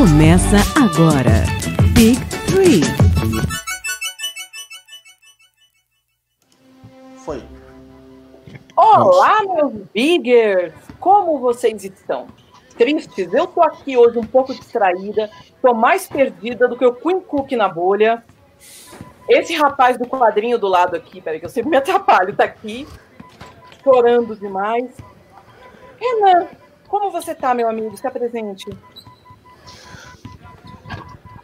Começa agora. Big Three. Foi. Olá, meus biggers! Como vocês estão? Tristes? Eu tô aqui hoje um pouco distraída, tô mais perdida do que o Queen Cook na bolha. Esse rapaz do quadrinho do lado aqui, peraí que eu sempre me atrapalho, tá aqui, chorando demais. Renan, como você tá, meu amigo? Está presente?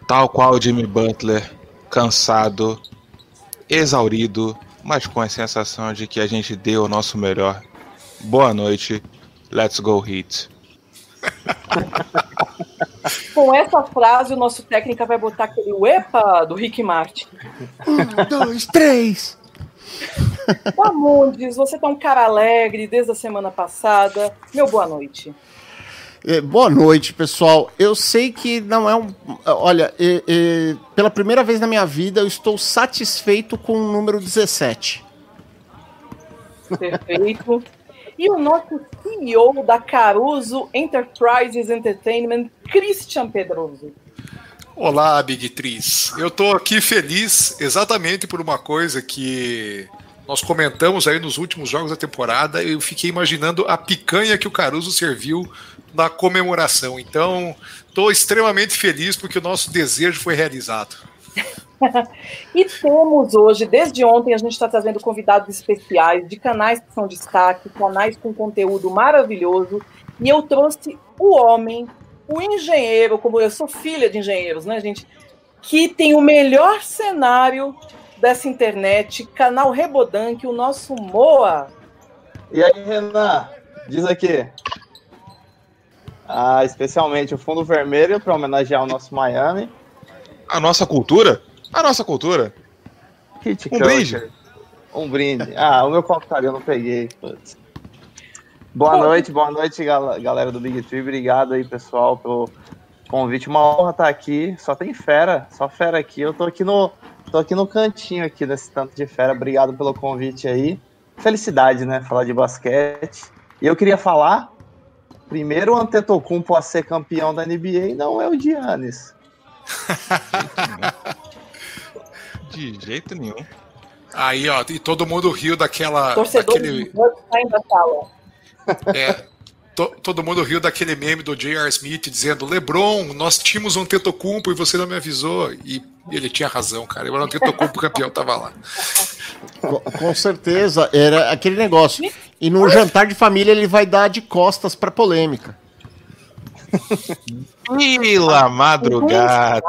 Tal qual Jimmy Butler, cansado, exaurido, mas com a sensação de que a gente deu o nosso melhor. Boa noite, let's go hit. Com essa frase, o nosso técnico vai botar aquele uepa do Rick Martin. Um, dois, três. Famundes, você tá um cara alegre desde a semana passada. Meu boa noite. É, boa noite, pessoal. Eu sei que não é um. Olha, é, é, pela primeira vez na minha vida, eu estou satisfeito com o número 17. Perfeito. E o nosso CEO da Caruso Enterprises Entertainment, Christian Pedroso. Olá, Big Tris. Eu tô aqui feliz exatamente por uma coisa que nós comentamos aí nos últimos jogos da temporada. Eu fiquei imaginando a picanha que o Caruso serviu na comemoração. Então, tô extremamente feliz porque o nosso desejo foi realizado. e temos hoje, desde ontem, a gente está trazendo convidados especiais de canais que são destaque, canais com conteúdo maravilhoso. E eu trouxe o homem, o engenheiro, como eu sou filha de engenheiros, né, gente? Que tem o melhor cenário dessa internet, canal Rebodank, o nosso Moa. E aí, Renan, diz aqui. Ah, especialmente o fundo vermelho para homenagear o nosso Miami. A nossa cultura? A nossa cultura. Hit Um culture. brinde. Um brinde. Ah, o meu copo tá ali, eu não peguei. Putz. Boa Bom. noite, boa noite, gal- galera do Big Tree. Obrigado aí, pessoal, pelo convite. Uma honra estar aqui. Só tem fera, só fera aqui. Eu tô aqui no, tô aqui no cantinho aqui desse tanto de fera. Obrigado pelo convite aí. Felicidade, né? Falar de basquete. E eu queria falar, primeiro o Antetokounmpo a ser campeão da NBA não é o Giannis. De jeito nenhum. Aí, ó, e todo mundo riu daquela. Torcedor daquele, da sala. é, to- todo mundo riu daquele meme do J.R. Smith dizendo: LeBron, nós tínhamos um Tetocumpo e você não me avisou. E ele tinha razão, cara. O Tetocumpo campeão tava lá. Com, com certeza, era aquele negócio. E no jantar de família ele vai dar de costas pra polêmica. Pela madrugada.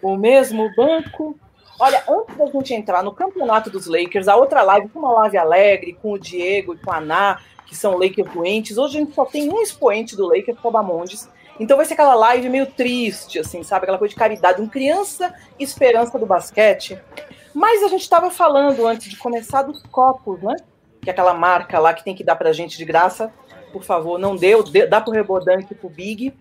O mesmo banco. Olha, antes da gente entrar no campeonato dos Lakers, a outra live foi uma live alegre com o Diego e com a Ana, que são Lakers doentes. Hoje a gente só tem um expoente do Lakers, que é o Bamondes. Então vai ser aquela live meio triste, assim, sabe? Aquela coisa de caridade, um criança esperança do basquete. Mas a gente estava falando antes de começar dos copos, né? Que é aquela marca lá que tem que dar pra gente de graça. Por favor, não deu, dê- dá pro Rebodante e pro Big.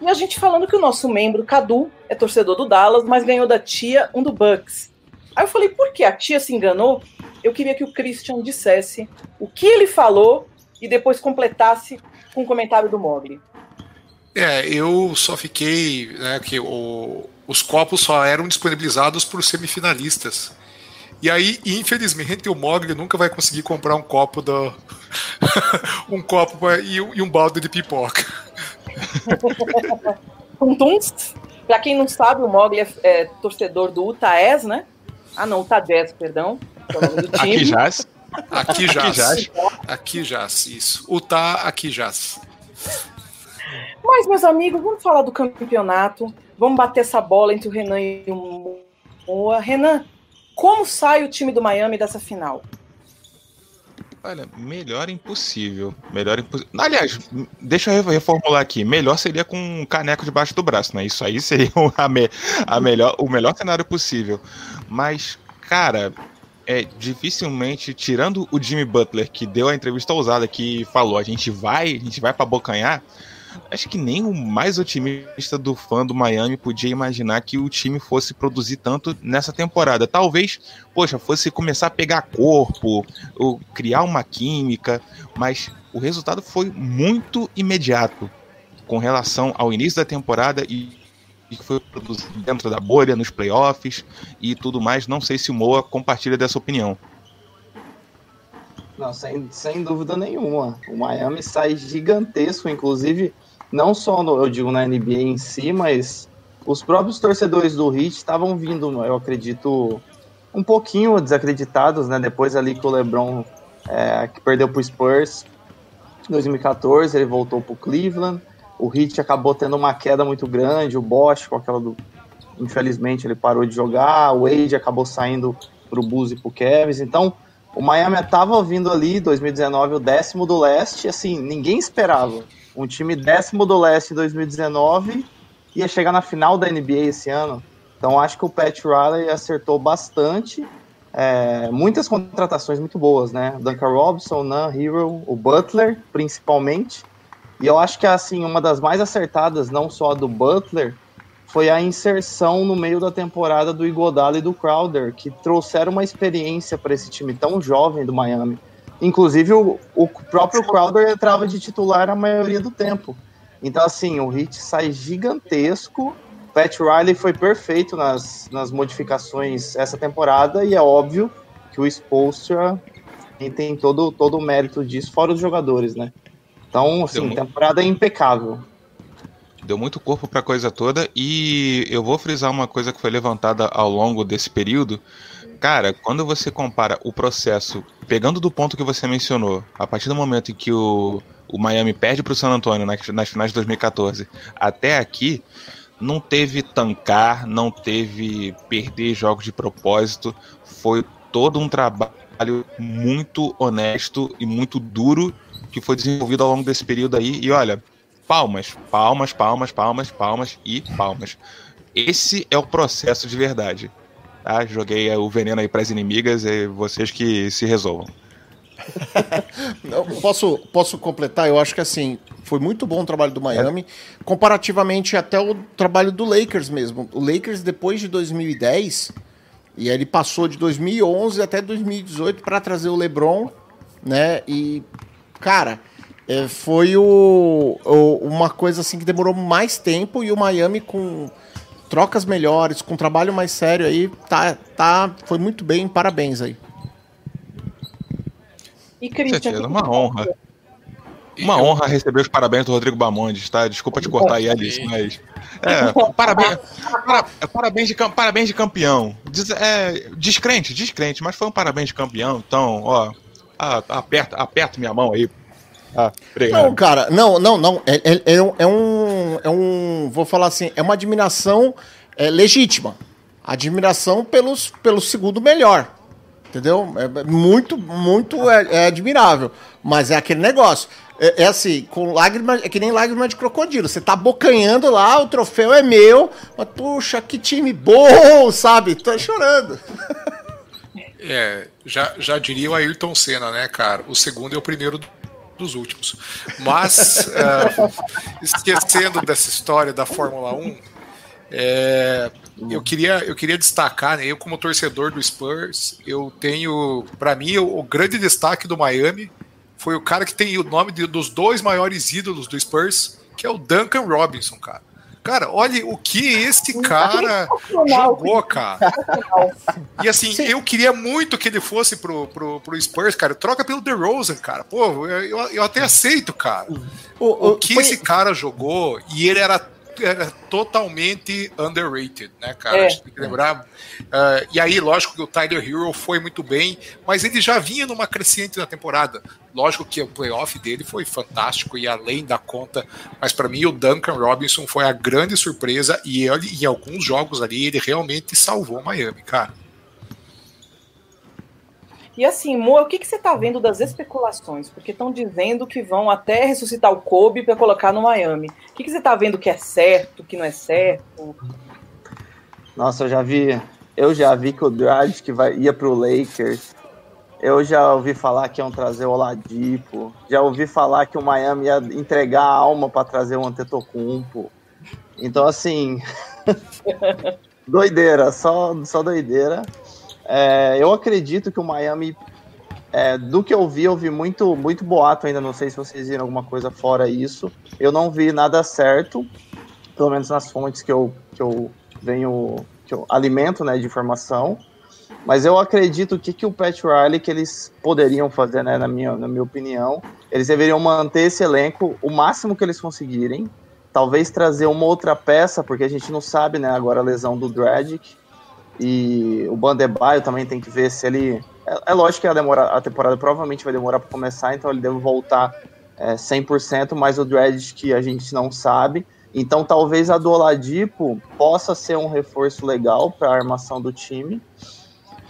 E a gente falando que o nosso membro, Cadu, é torcedor do Dallas, mas ganhou da tia um do Bucks. Aí eu falei, por que a tia se enganou? Eu queria que o Christian dissesse o que ele falou e depois completasse com o comentário do Mogli. É, eu só fiquei. Né, que o- os copos só eram disponibilizados por semifinalistas. E aí, infelizmente, o Mogli nunca vai conseguir comprar um copo do. um copo pra- e, um- e um balde de pipoca. Tuntuns. Pra quem não sabe, o Mogli é, é torcedor do Utah Jazz, né? Ah, não, Utah Jazz, perdão. é. Aqui já. Aqui Aqui já. já. Aqui já, isso. O tá aqui já. Mas, meus amigos, vamos falar do campeonato. Vamos bater essa bola entre o Renan e o Moa. Renan, como sai o time do Miami dessa final? Olha, melhor impossível. Melhor impossível. Aliás, deixa eu reformular aqui. Melhor seria com um caneco debaixo do braço, né? Isso aí seria o- a, me- a melhor, o melhor cenário possível. Mas, cara, é dificilmente, tirando o Jimmy Butler, que deu a entrevista ousada que falou, a gente vai, a gente vai para abocanhar. Acho que nem o mais otimista do fã do Miami podia imaginar que o time fosse produzir tanto nessa temporada. Talvez, poxa, fosse começar a pegar corpo, ou criar uma química, mas o resultado foi muito imediato. com relação ao início da temporada e que foi produzido dentro da bolha, nos playoffs e tudo mais. Não sei se o Moa compartilha dessa opinião. Não, sem, sem dúvida nenhuma. O Miami sai gigantesco, inclusive, não só no, eu digo na NBA em si, mas os próprios torcedores do Heat estavam vindo, eu acredito, um pouquinho desacreditados, né? Depois ali que o LeBron é, que perdeu para o Spurs em 2014, ele voltou para o Cleveland. O Heat acabou tendo uma queda muito grande, o Bosch com aquela do infelizmente ele parou de jogar, o Wade acabou saindo para o Bulls e para o Cavs. Então, o Miami estava vindo ali 2019 o décimo do leste, assim, ninguém esperava. Um time décimo do leste em 2019 ia chegar na final da NBA esse ano. Então acho que o Pat Riley acertou bastante. É, muitas contratações muito boas, né? Duncan Robinson, Nan Hero, o Butler, principalmente. E eu acho que assim, uma das mais acertadas, não só do Butler, foi a inserção no meio da temporada do Iguodala e do Crowder, que trouxeram uma experiência para esse time tão jovem do Miami. Inclusive, o, o próprio Crowder entrava de titular a maioria do tempo. Então, assim, o hit sai gigantesco. Pat Riley foi perfeito nas, nas modificações essa temporada e é óbvio que o Spolstra tem todo, todo o mérito disso, fora os jogadores, né? Então, assim, temporada impecável. Deu muito corpo para a coisa toda e eu vou frisar uma coisa que foi levantada ao longo desse período. Cara, quando você compara o processo, pegando do ponto que você mencionou, a partir do momento em que o, o Miami perde para o San Antonio nas, nas finais de 2014 até aqui, não teve tancar, não teve perder jogos de propósito, foi todo um trabalho muito honesto e muito duro que foi desenvolvido ao longo desse período aí. E olha, palmas, palmas, palmas, palmas, palmas e palmas. Esse é o processo de verdade. Tá? Joguei o veneno aí para as inimigas e vocês que se resolvam. posso, posso completar? Eu acho que assim, foi muito bom o trabalho do Miami, é. comparativamente até o trabalho do Lakers mesmo. O Lakers, depois de 2010, e ele passou de 2011 até 2018 para trazer o LeBron, né? E, cara, é, foi o, o, uma coisa assim que demorou mais tempo e o Miami com trocas melhores, com trabalho mais sério aí, tá, tá, foi muito bem, parabéns aí. E Christian, é uma honra. Uma eu... honra receber os parabéns do Rodrigo Bamondes, tá? Desculpa te cortar aí, Alice, mas. É, parabéns, para, parabéns, de, parabéns de campeão. Des, é, descrente, descrente, mas foi um parabéns de campeão, então, ó. Aperta, aperta minha mão aí, ah, obrigado. Não, cara, não, não, não. É, é, é, um, é, um, é um. Vou falar assim, é uma admiração é, legítima. Admiração pelos, pelo segundo melhor. Entendeu? É muito, muito é, é admirável. Mas é aquele negócio. É, é, assim, com lágrima, é que nem lágrima de crocodilo. Você tá bocanhando lá, o troféu é meu, mas puxa, que time bom, sabe? Tô chorando. É, já, já diria o Ayrton Senna, né, cara? O segundo é o primeiro dos últimos. Mas, uh, esquecendo dessa história da Fórmula 1, é, eu, queria, eu queria destacar, né, eu como torcedor do Spurs, eu tenho, para mim, o, o, grande destaque do Miami foi o cara que tem o nome de, dos dois maiores ídolos do Spurs, que é o Duncan Robinson, cara. Cara, olha o que esse cara jogou, cara. E assim, Sim. eu queria muito que ele fosse pro, pro, pro Spurs, cara. Troca pelo DeRozan, cara. Pô, eu, eu até aceito, cara. O, o, o que foi... esse cara jogou, e ele era era totalmente underrated, né, cara? É. Tem que lembrar. Uh, e aí, lógico que o Tyler Hero foi muito bem, mas ele já vinha numa crescente na temporada. Lógico que o playoff dele foi fantástico e além da conta, mas para mim o Duncan Robinson foi a grande surpresa e ele, em alguns jogos ali ele realmente salvou Miami, cara. E assim, Mo, o que, que você está vendo das especulações? Porque estão dizendo que vão até ressuscitar o Kobe para colocar no Miami. O que, que você está vendo que é certo, que não é certo? Nossa, eu já vi, eu já vi que o Dragic vai ia para o Lakers. Eu já ouvi falar que iam trazer o Oladipo. Já ouvi falar que o Miami ia entregar a alma para trazer o Antetokounmpo. Então assim, doideira, só só doideira. É, eu acredito que o Miami é, do que eu vi, eu vi muito, muito boato ainda. Não sei se vocês viram alguma coisa fora isso. Eu não vi nada certo, pelo menos nas fontes que eu, que eu venho, que eu alimento né, de informação. Mas eu acredito que, que o Pat Riley que eles poderiam fazer, né, na, minha, na minha opinião, eles deveriam manter esse elenco o máximo que eles conseguirem. Talvez trazer uma outra peça, porque a gente não sabe, né, agora a lesão do Dragic. E o Bandebaio também tem que ver se ele. É, é lógico que a, demora, a temporada provavelmente vai demorar para começar, então ele deve voltar é, 100%, mas o Dragic que a gente não sabe. Então talvez a do Oladipo possa ser um reforço legal para a armação do time.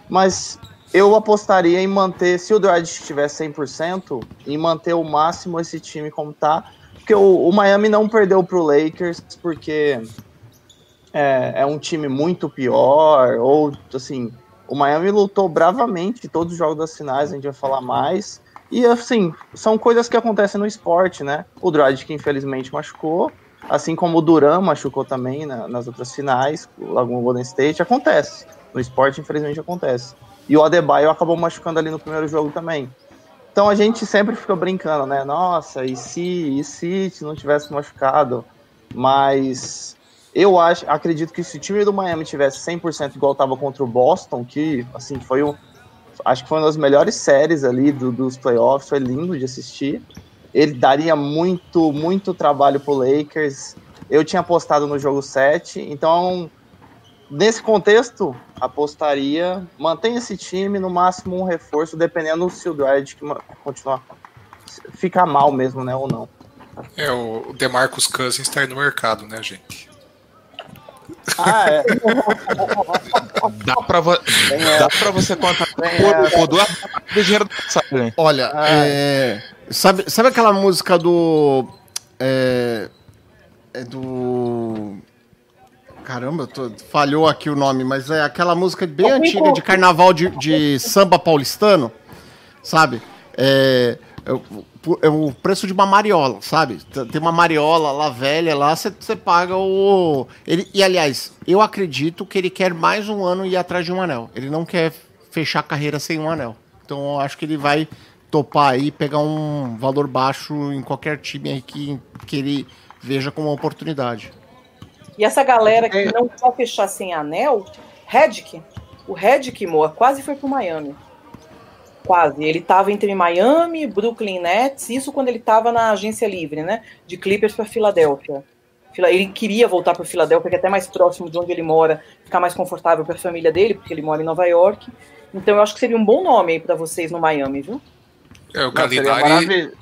Mas eu apostaria em manter, se o Dragic estiver 100%, em manter o máximo esse time como tá. Porque o, o Miami não perdeu para o Lakers, porque é, é, um time muito pior, ou assim, o Miami lutou bravamente todos os jogos das finais, a gente vai falar mais. E assim, são coisas que acontecem no esporte, né? O Dragic infelizmente machucou, assim como o Duran machucou também na, nas outras finais, o Golden State, acontece. No esporte, infelizmente, acontece. E o Adebayo acabou machucando ali no primeiro jogo também. Então a gente sempre fica brincando, né? Nossa, e se, e se não tivesse machucado? Mas eu acho, acredito que se o time do Miami tivesse 100% igual estava contra o Boston, que assim foi um, acho que foi uma das melhores séries ali do, dos playoffs, foi lindo de assistir. Ele daria muito, muito trabalho pro Lakers. Eu tinha apostado no jogo 7, então nesse contexto, apostaria, mantém esse time, no máximo um reforço, dependendo se o Dredd continuar ficar mal mesmo, né, ou não. É, o DeMarcus Cousins está aí no mercado, né, gente? Ah, é. dá, pra vo... é. dá pra você contar é. por, duas do dinheiro do passagem. Olha, ah, é... sabe, sabe aquela música do. É, é do. Caramba, tô... falhou aqui o nome, mas é aquela música bem antiga de carnaval de, de samba paulistano, sabe? É, é, é, o preço de uma mariola, sabe? Tem uma mariola lá velha lá, você paga o. Ele, e aliás, eu acredito que ele quer mais um ano ir atrás de um anel. Ele não quer fechar a carreira sem um anel. Então eu acho que ele vai topar aí, pegar um valor baixo em qualquer time aí que, que ele veja como uma oportunidade. E essa galera que não quer fechar sem anel, Redick, o Redick, Moa, quase foi pro Miami. Quase. Ele estava entre Miami, Brooklyn Nets, isso quando ele estava na agência livre, né? De Clippers para Filadélfia. Ele queria voltar para Filadélfia, que é até mais próximo de onde ele mora, ficar mais confortável para a família dele, porque ele mora em Nova York. Então eu acho que seria um bom nome aí para vocês no Miami, viu? É, o Gallinari... Seria,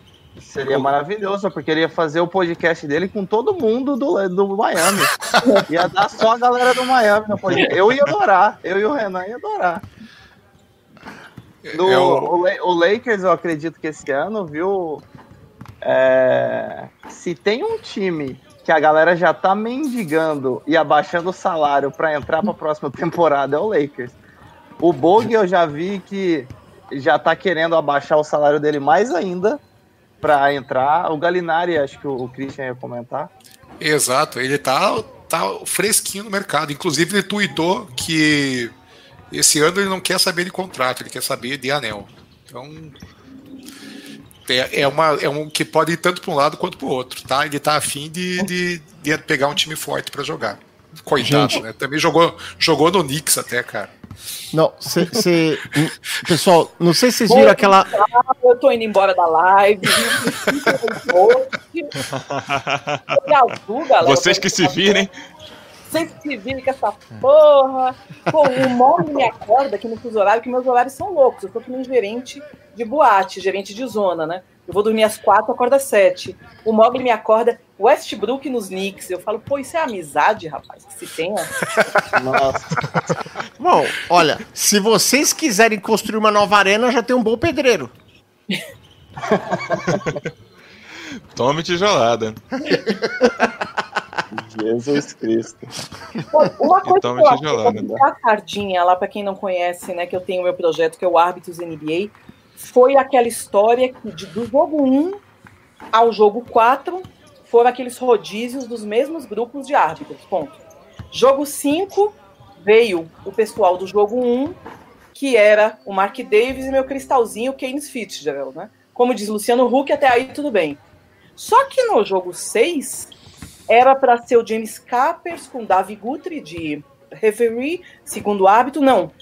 seria maravilhoso, porque ele ia fazer o podcast dele com todo mundo do, do Miami. ia dar só a galera do Miami no podcast. Eu ia adorar, eu e o Renan ia adorar. No, é o... o... Lakers, eu acredito que esse ano, viu? É, se tem um time que a galera já tá mendigando e abaixando o salário para entrar para a próxima temporada, é o Lakers. O Bog eu já vi que já tá querendo abaixar o salário dele mais ainda para entrar. O Galinari, acho que o Christian ia comentar. Exato, ele tá, tá fresquinho no mercado. Inclusive, ele tweetou que esse ano ele não quer saber de contrato, ele quer saber de anel. Então é, é, uma, é um que pode ir tanto para um lado quanto para o outro, tá? Ele tá afim de, de, de pegar um time forte para jogar. Coitado, Gente. né? Também jogou, jogou no Knicks até, cara. Não, cê, pessoal, não sei se vocês viram aquela. Eu tô indo embora da live. Vocês que se virem sempre se vira com essa porra. Pô, o Mogli me acorda aqui no fuso horário, que meus horários são loucos. Eu tô com um gerente de boate, gerente de zona, né? Eu vou dormir às quatro, acorda às sete. O Mogli me acorda Westbrook nos Knicks. Eu falo, pô, isso é amizade, rapaz, que se tenha. Nossa. Bom, olha, se vocês quiserem construir uma nova arena, já tem um bom pedreiro. Tome tijolada. Jesus Cristo. Uma coisa então, que eu acho a sardinha lá para quem não conhece, né, que eu tenho meu projeto que é o Árbitros NBA, foi aquela história que de, do jogo 1 ao jogo 4 foram aqueles rodízios dos mesmos grupos de árbitros. Ponto. Jogo 5 veio o pessoal do jogo 1 que era o Mark Davis e meu cristalzinho, o Keynes Fitzgerald, né? Como diz Luciano Huck, até aí tudo bem. Só que no jogo 6, era para ser o James Capers com Davi Guthrie de referee, segundo hábito, não.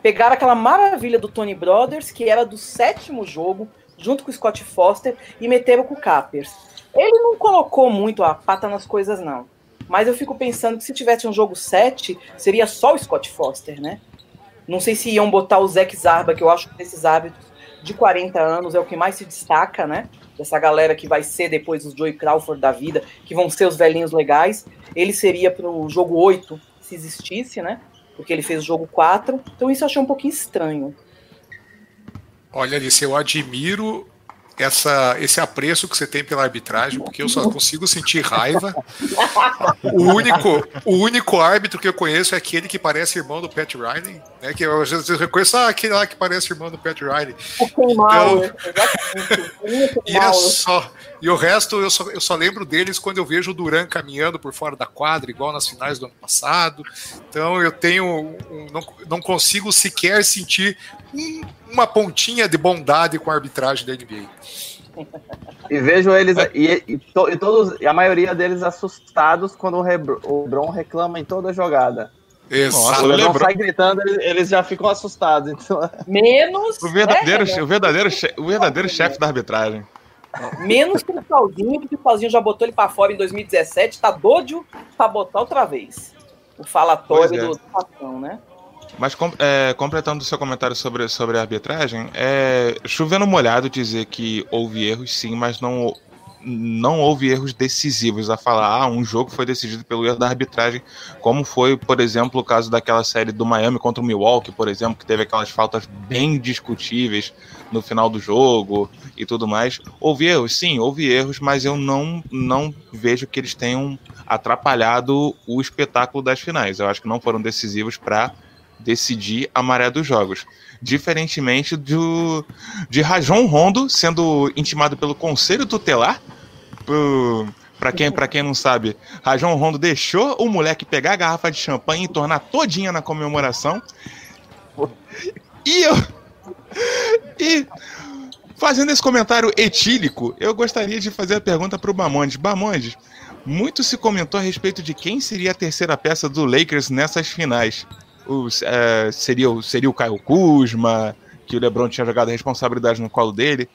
Pegaram aquela maravilha do Tony Brothers, que era do sétimo jogo, junto com o Scott Foster, e meteram com o Capers. Ele não colocou muito a pata nas coisas, não. Mas eu fico pensando que se tivesse um jogo 7, seria só o Scott Foster, né? Não sei se iam botar o Zack Zarba, que eu acho que desses hábitos de 40 anos é o que mais se destaca, né? Dessa galera que vai ser depois os Joey Crawford da vida, que vão ser os velhinhos legais. Ele seria pro jogo 8, se existisse, né? Porque ele fez o jogo 4. Então isso eu achei um pouquinho estranho. Olha, Alice, eu admiro essa, esse apreço que você tem pela arbitragem, porque eu só consigo sentir raiva. O único, o único árbitro que eu conheço é aquele que parece irmão do Pat Riley, né? Que eu às vezes reconheço ah, aquele lá que parece irmão do Pat Riley. O mal, Então- E é só. E o resto eu só, eu só lembro deles quando eu vejo o Duran caminhando por fora da quadra, igual nas finais do ano passado. Então eu tenho. um- não, não consigo sequer sentir um- uma pontinha de bondade com a arbitragem da NBA. E vejo eles, e, e to- e todos, e a maioria deles assustados quando o, Rebr- o LeBron reclama em toda jogada. Exato. o LeBron sai gritando, eles, eles já ficam assustados. Então, Menos. O verdadeiro, né, o verdadeiro, o verdadeiro chefe da arbitragem. Menos que o Cristalzinho já botou ele pra fora em 2017, tá doido pra botar outra vez. O falatório é. do, do patrão, né? Mas é, completando o seu comentário sobre, sobre a arbitragem, é chovendo molhado dizer que houve erros, sim, mas não, não houve erros decisivos a falar, ah, um jogo foi decidido pelo erro da arbitragem, como foi, por exemplo, o caso daquela série do Miami contra o Milwaukee, por exemplo, que teve aquelas faltas bem discutíveis no final do jogo e tudo mais. Houve erros? Sim, houve erros, mas eu não, não vejo que eles tenham atrapalhado o espetáculo das finais. Eu acho que não foram decisivos para decidir a maré dos jogos. Diferentemente do, de Rajon Rondo sendo intimado pelo Conselho Tutelar. Para quem, quem não sabe, Rajon Rondo deixou o moleque pegar a garrafa de champanhe e tornar todinha na comemoração. E eu. E fazendo esse comentário etílico, eu gostaria de fazer a pergunta para o Bamondes. Bamondes, muito se comentou a respeito de quem seria a terceira peça do Lakers nessas finais. Os, é, seria, o- seria o Caio Kuzma, que o LeBron tinha jogado a responsabilidade no colo dele.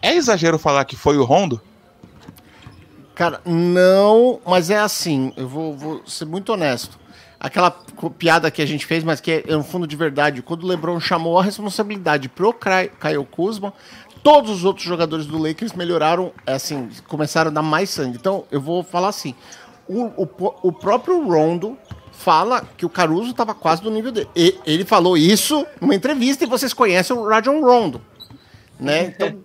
É exagero falar que foi o Rondo? Cara, não, mas é assim, eu vou, vou ser muito honesto. Aquela piada que a gente fez, mas que é, é um fundo de verdade, quando o LeBron chamou a responsabilidade pro Kyle Kuzma, todos os outros jogadores do Lakers melhoraram, assim, começaram a dar mais sangue. Então, eu vou falar assim, o, o, o próprio Rondo fala que o Caruso estava quase do nível dele. E- ele falou isso numa entrevista e vocês conhecem o Rajon Rondo, né? Então,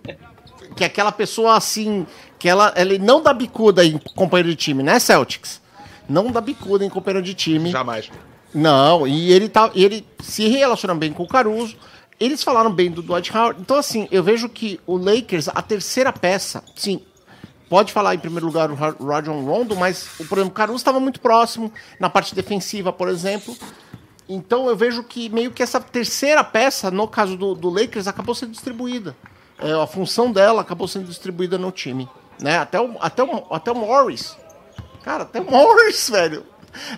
que é aquela pessoa assim, que ela, ele não dá bicuda em companheiro de time, né, Celtics? Não dá bicuda em companheiro de time. Jamais. Não, e ele tá, ele se relaciona bem com o Caruso. Eles falaram bem do Dwight Howard. Então, assim, eu vejo que o Lakers, a terceira peça, sim, pode falar em primeiro lugar o Ra- Rajon Rondo, mas o, por exemplo, o Caruso estava muito próximo na parte defensiva, por exemplo. Então eu vejo que meio que essa terceira peça, no caso do, do Lakers, acabou sendo distribuída. É, a função dela acabou sendo distribuída no time. Né? Até, o, até, o, até o Morris. Cara, até o Morris, velho.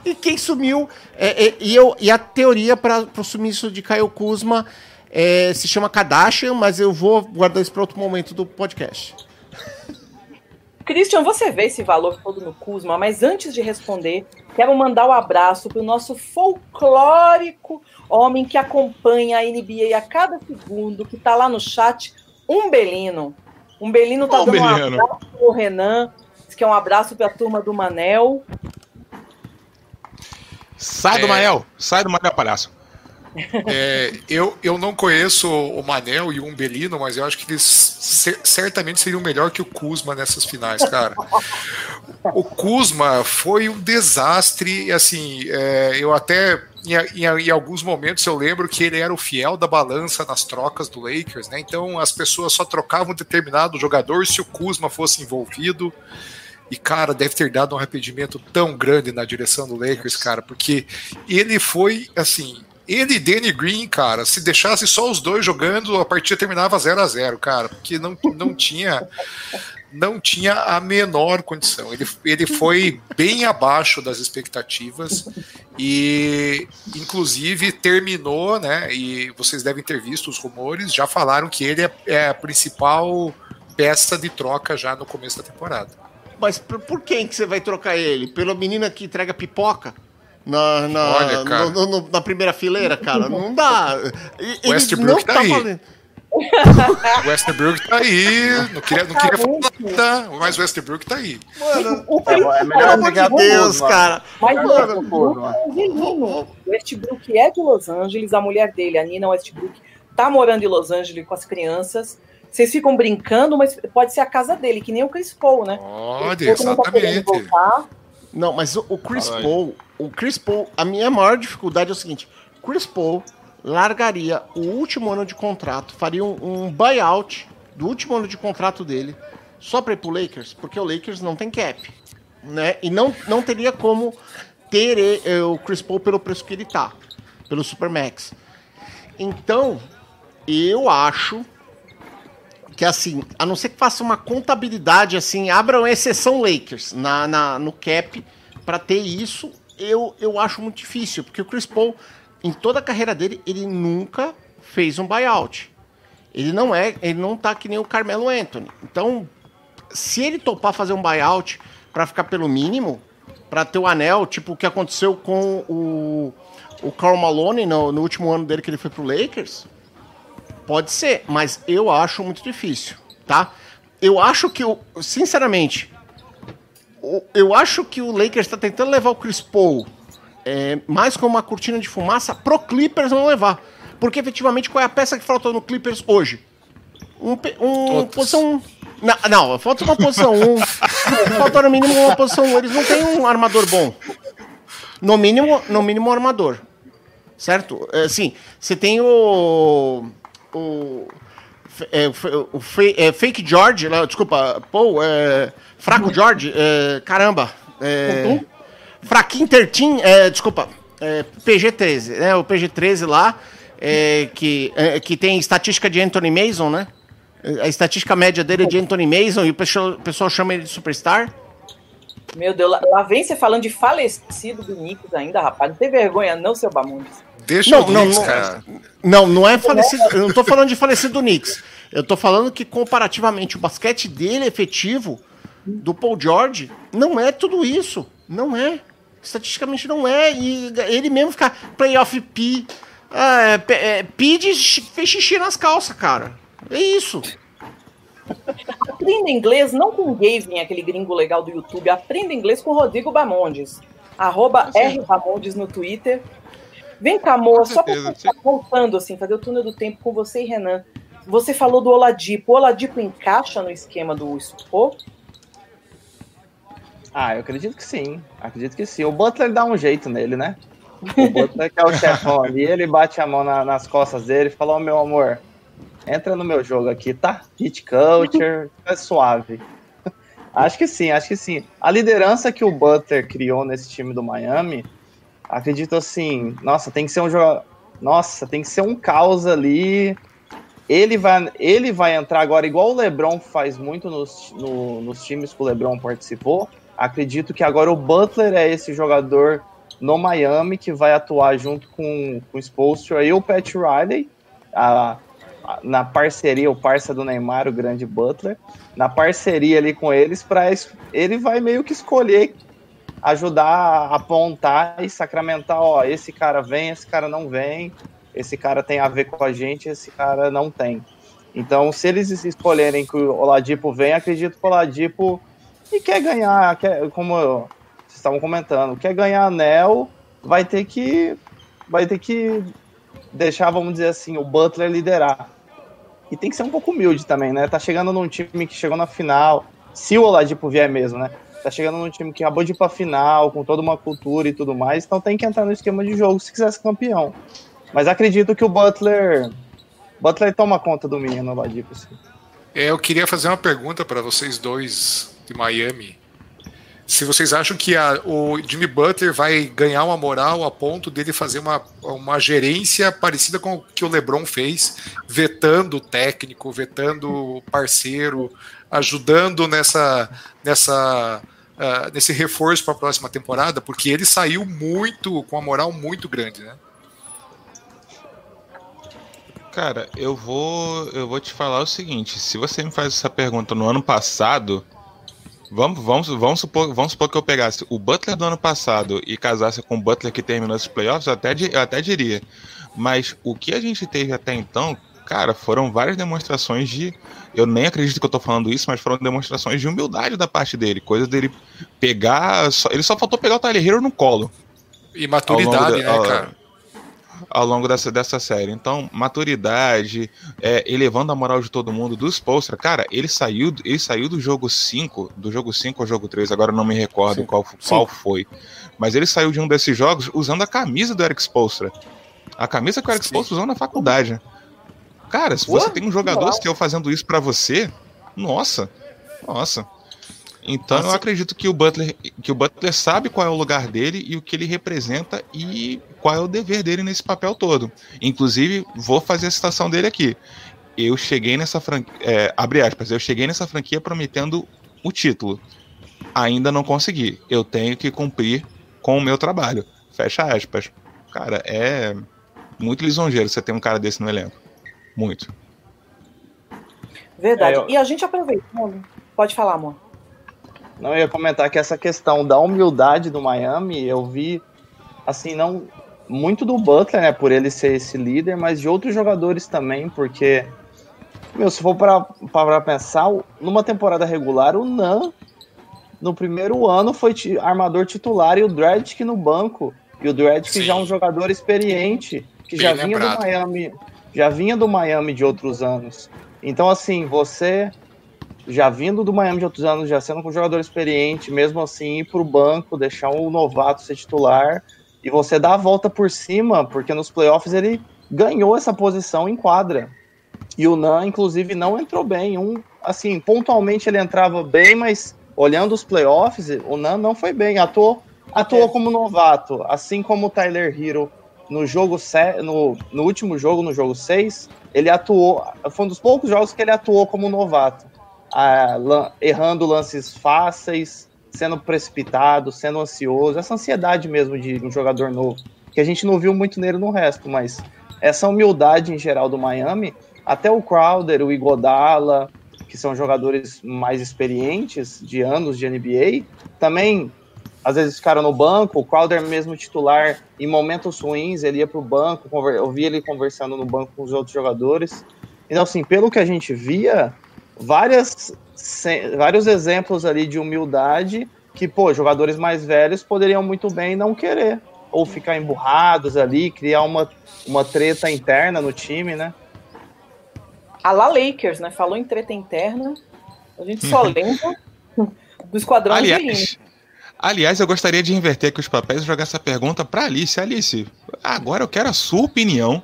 E quem sumiu. é, é, e, eu, e a teoria para o sumiço de Caio Kuzma é, se chama Kardashian, mas eu vou guardar isso para outro momento do podcast. Christian, você vê esse valor todo no Kuzma, mas antes de responder, quero mandar um abraço para o nosso folclórico homem que acompanha a NBA a cada segundo, que está lá no chat, um Belino. Um Belino tá Ô, dando um Belino. abraço pro Renan, diz que é um abraço para a turma do Manel. Sai do É. Manel! Sai do Manel, palhaço. É, eu, eu não conheço o Manel e o Umbelino, mas eu acho que eles cer- certamente seriam melhor que o Kuzma nessas finais, cara. O Kuzma foi um desastre, assim, é, eu até em, em- em alguns momentos eu lembro que ele era o fiel da balança nas trocas do Lakers, né? Então as pessoas só trocavam um determinado jogador se o Kuzma fosse envolvido. E, cara, deve ter dado um arrependimento tão grande na direção do Lakers, cara, porque ele foi, assim, ele e Danny Green, cara, se deixasse só os dois jogando, a partida terminava 0 a 0 cara, porque não, não tinha não tinha a menor condição. Ele, ele foi bem abaixo das expectativas e, inclusive, terminou, né? E vocês devem ter visto os rumores, já falaram que ele é, é a principal peça de troca já no começo da temporada. Mas por, por quem que você vai trocar ele? Pela menina que entrega pipoca? Na, na, Olha, cara. no- no- na primeira fileira, cara? Não dá. E- Westbrook não tá tá aí. falando. O Westbrook tá aí, não queria, não queria falar nada, mas o Westbrook tá aí. Mano, O É, é melhor de pegar Deus, Kuzma. cara. Mas o Mano, é angelino. O Westbrook é de Los Angeles, a mulher dele, a Nina Westbrook, tá morando em Los Angeles com as crianças. Vocês ficam brincando, mas pode ser a casa dele, que nem o Chris Paul, né? Olha, O Paul não tá exatamente. Não, mas o, o Chris. Paul, o Chris Paul, a minha maior dificuldade é o seguinte: Chris Paul largaria o último ano de contrato, faria um, um buyout do último ano de contrato dele só para ir pro Lakers, porque o Lakers não tem cap, né? E não, não teria como ter eh, o Chris Paul pelo preço que ele tá, pelo Supermax. Então, eu acho que assim, a não ser que faça uma contabilidade assim, abra uma exceção Lakers na, na- no cap para ter isso, eu, eu acho muito difícil, porque o Chris Paul, em toda a carreira dele, ele nunca fez um buyout. Ele não é, ele não tá que nem o Carmelo Anthony. Então, se ele topar fazer um buyout para ficar pelo mínimo, para ter o anel, tipo o que aconteceu com o, o Karl Malone no, no último ano dele que ele foi pro Lakers, Pode ser, mas eu acho muito difícil, tá? Eu acho que, o- sinceramente, eu acho que o Lakers está tentando levar o Chris Paul é, mais como uma cortina de fumaça pro Clippers não levar. Porque efetivamente qual é a peça que faltou no Clippers hoje? Um, um posição 1. Não, não, falta uma posição 1. falta no mínimo uma posição 1. Eles não têm um armador bom. No mínimo, no mínimo um armador. Certo? Assim, você tem o. O. é, o fe- é, fake George, lá, desculpa, Paul, é, fraco George, é, caramba. É, fraquinho Tertin, é, desculpa, é, PG-13, né? O PG-13 lá, é, que, é, que tem estatística de Anthony Mason, né? A estatística média dele é de Anthony Mason e o pessoal, o pessoal chama ele de superstar. Meu Deus, lá, lá vem você falando de falecido do Knicks ainda, rapaz. Não tem vergonha, não, seu Bamundes. Deixa Não, o não, Knicks, não. cara. Não, não é falecido. Eu não tô falando de falecido do Knicks. Eu tô falando que, comparativamente, o basquete dele efetivo, do Paul George, não é tudo isso. Não é. Estatisticamente não é. E ele mesmo fica playoff P. Ah, é, é, P de xi- fez xixi nas calças, cara. É isso. Aprenda inglês não com o Gavin, aquele gringo legal do YouTube. Aprenda inglês com o Rodrigo Bamondes. Arroba R Bamondes no Twitter. Vem cá, amor, só pra voltando, assim, fazer o túnel do tempo com você e Renan. Você falou do Oladipo. O Oladipo encaixa no esquema do Spor? Ah, eu acredito que sim. Acredito que sim. O Butler dá um jeito nele, né? O Butler que é o chefão ali, ele bate a mão na- nas costas dele e fala, ô meu amor, entra no meu jogo aqui, tá? Hit culture, é suave. Acho que sim, acho que sim. A liderança que o Butler criou nesse time do Miami, acredito assim, nossa, tem que ser um jogador. Nossa, tem que ser um caos ali. Ele vai, ele vai entrar agora, igual o Lebron faz muito nos, no- nos times que o Lebron participou. Acredito que agora o Butler é esse jogador no Miami que vai atuar junto com, com o Spolstra e o Pat Riley, a- na parceria, o parça do Neymar, o grande Butler, na parceria ali com eles, para ele vai meio que escolher, ajudar a apontar e sacramentar, ó, esse cara vem, esse cara não vem, esse cara tem a ver com a gente, esse cara não tem. Então, se eles escolherem que o Oladipo vem, acredito que o Oladipo e quer ganhar, quer, como vocês estavam comentando, quer ganhar anel, vai ter que vai ter que deixar, vamos dizer assim, o Butler liderar. E tem que ser um pouco humilde também, né? Tá chegando num time que chegou na final, se o Oladipo vier mesmo, né? Tá chegando num time que acabou de ir pra final, com toda uma cultura e tudo mais, então tem que entrar no esquema de jogo se quiser ser campeão. Mas acredito que o Butler Butler toma conta do menino Oladipo, sim. É, eu queria fazer uma pergunta para vocês dois de Miami. se vocês acham que a, o Jimmy Butler vai ganhar uma moral a ponto dele fazer uma, uma gerência parecida com o que o LeBron fez, vetando o técnico, vetando o parceiro, ajudando nessa, nessa, uh, nesse reforço para a próxima temporada, porque ele saiu muito com uma moral muito grande, né? Cara, eu vou, eu vou te falar o seguinte: se você me faz essa pergunta no ano passado, vamos, vamos, vamos, supor, vamos supor que eu pegasse o Butler do ano passado e casasse com o Butler que terminou esses playoffs, eu até, eu até diria. Mas o que a gente teve até então, cara, foram várias demonstrações de. Eu nem acredito que eu tô falando isso, mas foram demonstrações de humildade da parte dele. Coisa dele pegar. Só, ele só faltou pegar o Tyler Hero no colo. E maturidade, da, né, cara? ao longo dessa, dessa série. Então, maturidade, é, elevando a moral de todo mundo, dos Spolstra, cara, ele saiu, ele saiu do jogo 5, do jogo 5 ao jogo 3, agora não me recordo Sim. qual, qual foi. Mas ele saiu de um desses jogos usando a camisa do Eric Spolstra. A camisa que o Eric Spolstra usou na faculdade. Cara, se você Ué? tem um jogador seu fazendo isso para você, nossa, nossa. Então Nossa. eu acredito que o Butler que o Butler sabe qual é o lugar dele e o que ele representa e qual é o dever dele nesse papel todo. Inclusive, vou fazer a citação dele aqui. Eu cheguei nessa franquia, é, abre aspas, eu cheguei nessa franquia prometendo o título. Ainda não consegui. Eu tenho que cumprir com o meu trabalho. Fecha aspas. Cara, é muito lisonjeiro você ter um cara desse no elenco. Muito. Verdade. É, eu... E a gente aproveita. Pode falar, amor. Não, eu ia comentar que essa questão da humildade do Miami, eu vi, assim, não muito do Butler, né, por ele ser esse líder, mas de outros jogadores também, porque, meu, se for para pensar, numa temporada regular, o Nan, no primeiro ano, foi armador titular e o Dredd no banco. E o Dredd já é um jogador experiente, que Bem já vinha lembrado. do Miami, já vinha do Miami de outros anos. Então, assim, você já vindo do Miami de outros anos, já sendo um jogador experiente, mesmo assim ir para o banco, deixar um novato ser titular e você dar a volta por cima, porque nos playoffs ele ganhou essa posição em quadra. E o Nan, inclusive, não entrou bem. Um, assim, pontualmente ele entrava bem, mas olhando os playoffs, o Nan não foi bem. Atuou, atuou é. como novato, assim como o Tyler Hero no jogo no, no último jogo, no jogo 6, ele atuou. Foi um dos poucos jogos que ele atuou como novato errando lances fáceis, sendo precipitado, sendo ansioso, essa ansiedade mesmo de um jogador novo, que a gente não viu muito nele no resto, mas essa humildade em geral do Miami, até o Crowder, o Igodala, que são jogadores mais experientes, de anos de NBA, também às vezes ficaram no banco, o Crowder mesmo titular, em momentos ruins, ele ia para o banco, eu via ele conversando no banco com os outros jogadores. Então, assim, pelo que a gente via, várias, vários exemplos ali de humildade que, pô, jogadores mais velhos poderiam muito bem não querer. Ou ficar emburrados ali, criar uma, uma treta interna no time, né? A La Lakers, né? Falou em treta interna. A gente só lembra do esquadrão aliás, aliás, eu gostaria de inverter aqui os papéis e jogar essa pergunta para Alice. Alice, agora eu quero a sua opinião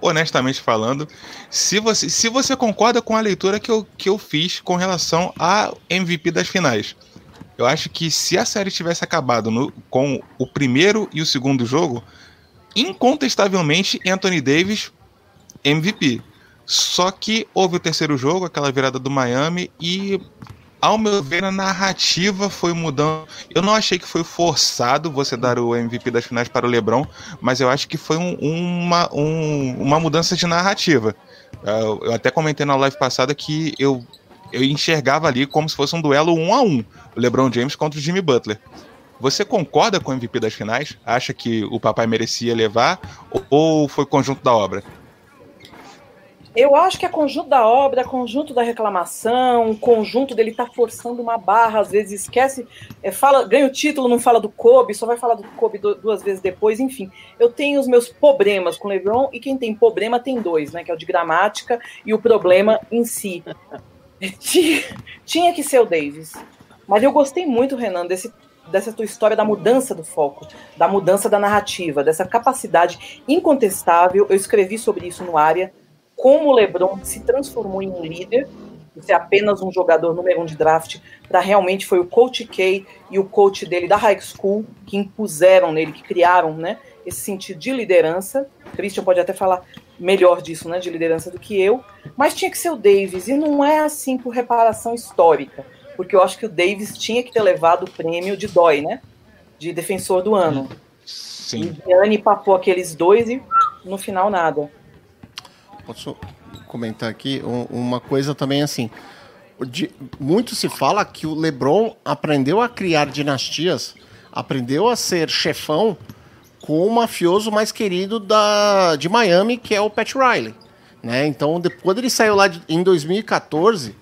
honestamente falando, se você, se você concorda com a leitura que eu, que eu fiz com relação a MVP das finais. Eu acho que se a série tivesse acabado no, com o primeiro e o segundo jogo, incontestavelmente Anthony Davis MVP. Só que houve o terceiro jogo, aquela virada do Miami, e ao meu ver, a narrativa foi mudando. Eu não achei que foi forçado você dar o MVP das finais para o LeBron, mas eu acho que foi um, uma, um, uma mudança de narrativa. Eu até comentei na live passada que eu, eu enxergava ali como se fosse um duelo um a um, o LeBron James contra o Jimmy Butler. Você concorda com o MVP das finais? Acha que o papai merecia levar ou foi conjunto da obra? Eu acho que é conjunto da obra, conjunto da reclamação, conjunto dele tá forçando uma barra, às vezes esquece, é, fala, ganha o título, não fala do Kobe, só vai falar do Kobe duas vezes depois, enfim. Eu tenho os meus problemas com LeBron e quem tem problema tem dois, né? Que é o de gramática e o problema em si. Tinha que ser o Davis. Mas eu gostei muito, Renan, desse, dessa tua história da mudança do foco, da mudança da narrativa, dessa capacidade incontestável. Eu escrevi sobre isso no área como o LeBron se transformou em um líder de ser apenas um jogador número um de draft, para realmente foi o coach K e o coach dele da high school que impuseram nele, que criaram, né, esse sentido de liderança. Christian pode até falar melhor disso, né, de liderança do que eu, mas tinha que ser o Davis, e não é assim por reparação histórica, porque eu acho que o Davis tinha que ter levado o prêmio de DOI, né, de defensor do ano. Sim. E Gianni papou aqueles dois e no final nada. Posso comentar aqui um- uma coisa também assim. de- muito se fala que o LeBron aprendeu a criar dinastias, aprendeu a ser chefão com o mafioso mais querido da, de Miami, que é o Pat Riley. Né? Então, de- quando ele saiu lá de- em 2014,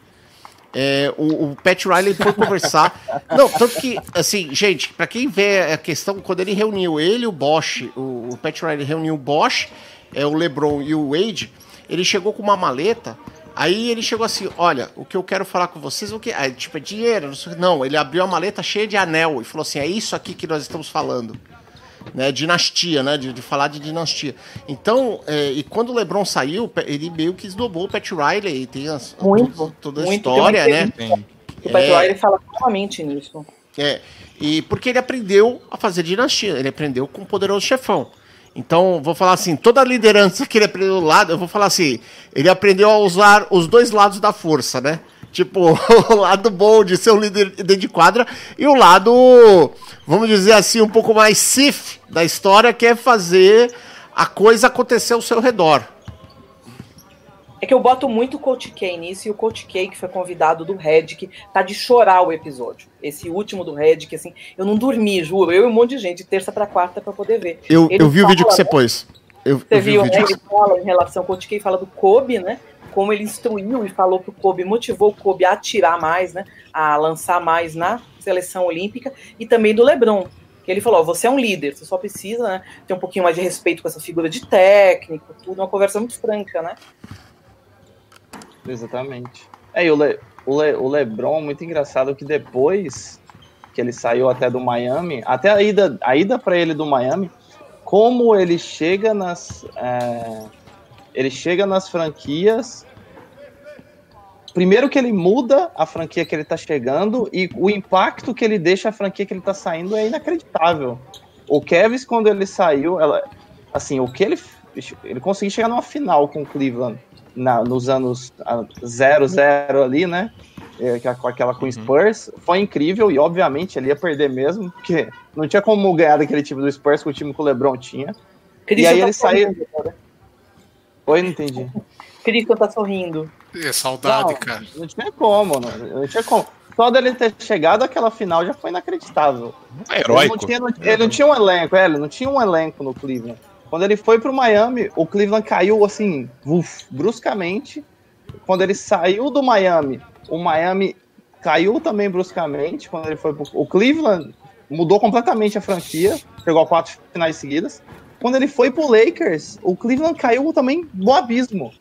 é, o, o Pat Riley foi conversar. Não, tanto que, assim, gente, pra quem vê a questão, quando ele reuniu ele, o Bosch, o, o Pat Riley reuniu o Bosch, é, o LeBron e o Wade, ele chegou com uma maleta. Aí ele chegou assim: Olha, o que eu quero falar com vocês é o que? Ah, tipo, é dinheiro. Não, sei não, ele abriu a maleta cheia de anel e falou assim: É isso aqui que nós estamos falando né, dinastia, né, de, de falar de dinastia. Então, é, e quando o LeBron saiu, ele meio que esnobou o Pat Riley, e tem as, Muito, toda, a muito, história, né? O Pat É. Riley fala claramente nisso. É, e porque ele aprendeu a fazer dinastia, ele aprendeu com o poderoso chefão. Então, vou falar assim, toda a liderança que ele aprendeu do lado, eu vou falar assim, ele aprendeu a usar os dois lados da força, né? Tipo, o lado bom de ser um líder dentro de quadra e o lado, vamos dizer assim, um pouco mais sif da história, que é fazer a coisa acontecer ao seu redor. É que eu boto muito o Coach K nisso, e o Coach K, que foi convidado do Redick, tá de chorar o episódio. Esse último do Redick, assim, eu não dormi, juro. Eu e um monte de gente, de terça pra quarta, pra poder ver. Eu, Ele eu vi o vídeo que fala, você né? pôs. Eu, Você eu vi viu, o né? Ele fala em relação, o Coach K fala do Kobe, né? Como ele instruiu e falou pro Kobe, motivou o Kobe a atirar mais, né? A lançar mais na seleção olímpica, e também do LeBron. Que ele falou, ó, você é um líder, você só precisa né, ter um pouquinho mais de respeito com essa figura de técnico, tudo, uma conversa muito franca, né? Exatamente. É, e o, Le, o, Le, o LeBron, muito engraçado que depois que ele saiu até do Miami, até a ida, a ida para ele do Miami, como ele chega nas. é, ele chega nas franquias. Primeiro que ele muda a franquia que ele tá chegando e o impacto que ele deixa a franquia que ele tá saindo é inacreditável. O Kevs, quando ele saiu, ela, assim, o que ele ele conseguiu chegar numa final com o Cleveland na- nos anos 0-0 ali, né? É, que- com aquela com o Spurs, foi incrível e obviamente ele ia perder mesmo, porque não tinha como ganhar daquele time do Spurs com o time que o LeBron tinha. Christian aí tá ele saiu-. Oi, não entendi. Christian tá sorrindo. É saudade, Não, cara. Não tinha como, não, não tinha como. Só dele ter chegado àquela final já foi inacreditável. É Ele não, heróico. tinha, não- ele não tinha um elenco, é, ele não tinha um elenco no Cleveland. Quando ele foi pro Miami, o Cleveland caiu assim, uf, bruscamente. Quando ele saiu do Miami, o Miami caiu também bruscamente. Quando ele foi pro, o Cleveland mudou completamente a franquia, chegou a quatro finais seguidas. Quando ele foi pro Lakers, o Cleveland caiu também no abismo.